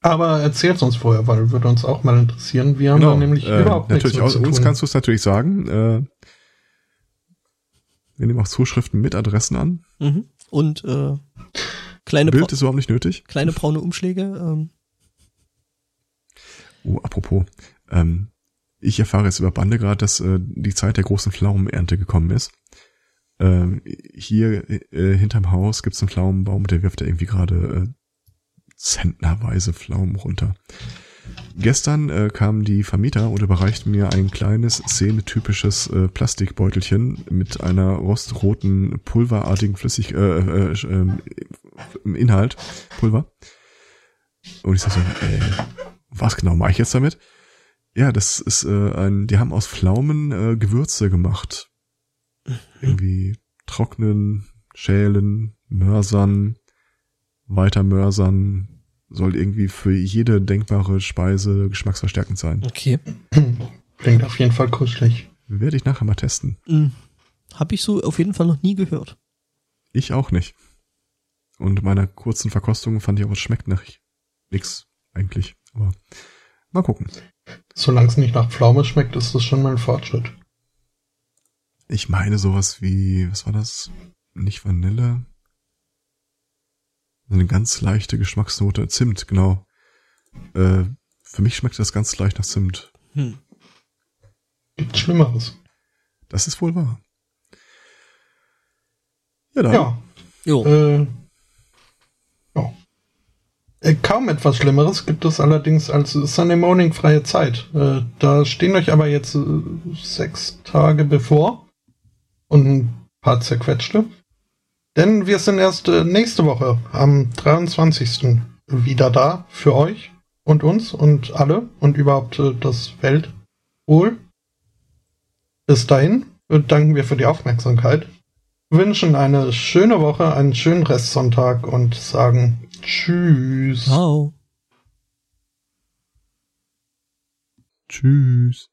Aber erzähl's uns vorher, weil würde uns auch mal interessieren. Wir haben da nämlich äh, überhaupt nichts natürlich uns kannst du es natürlich sagen. Äh, wir nehmen auch Zuschriften mit Adressen an. Mhm. Und äh, kleine, bra Bild ist überhaupt nicht nötig. kleine braune Umschläge. Ähm, Oh, apropos. Ähm, ich erfahre jetzt über Bande gerade, dass äh, die Zeit der großen Pflaumenernte gekommen ist. Ähm, hier äh, hinterm Haus gibt's einen Pflaumenbaum, der wirft da irgendwie gerade äh, zentnerweise Pflaumen runter. Gestern äh, kamen die Vermieter und überreichten mir ein kleines, szenetypisches äh, Plastikbeutelchen mit einer rostroten, pulverartigen Flüssig äh, äh, äh, Inhalt, Pulver. Und ich sag so, äh, was genau mache ich jetzt damit? Ja, das ist äh, ein, die haben aus Pflaumen äh, Gewürze gemacht. Irgendwie trocknen, schälen, mörsern, weiter mörsern, soll irgendwie für jede denkbare Speise geschmacksverstärkend sein. Okay. Klingt auf jeden Fall kuschelig. Werde ich nachher mal testen. Mhm. Habe ich so auf jeden Fall noch nie gehört. Ich auch nicht. Und meiner kurzen Verkostung fand ich auch, es schmeckt nach nix eigentlich. Aber mal gucken. Solange es nicht nach Pflaume schmeckt, ist das schon mal ein Fortschritt. Ich meine sowas wie, was war das? Nicht Vanille? Eine ganz leichte Geschmacksnote. Zimt, genau. Äh, für mich schmeckt das ganz leicht nach Zimt. Hm. Gibt Schlimmeres. Das ist wohl wahr. Ja, dann. Ja. Jo. Äh, ja. Äh, kaum etwas Schlimmeres gibt es allerdings als Sunday Morning freie Zeit. Äh, da stehen euch aber jetzt äh, sechs Tage bevor und ein paar zerquetschte. Denn wir sind erst äh, nächste Woche am 23. wieder da für euch und uns und alle und überhaupt äh, das Weltwohl. Bis dahin äh, danken wir für die Aufmerksamkeit, wünschen eine schöne Woche, einen schönen Restsonntag und sagen Tschüss. Ciao. Tschüss.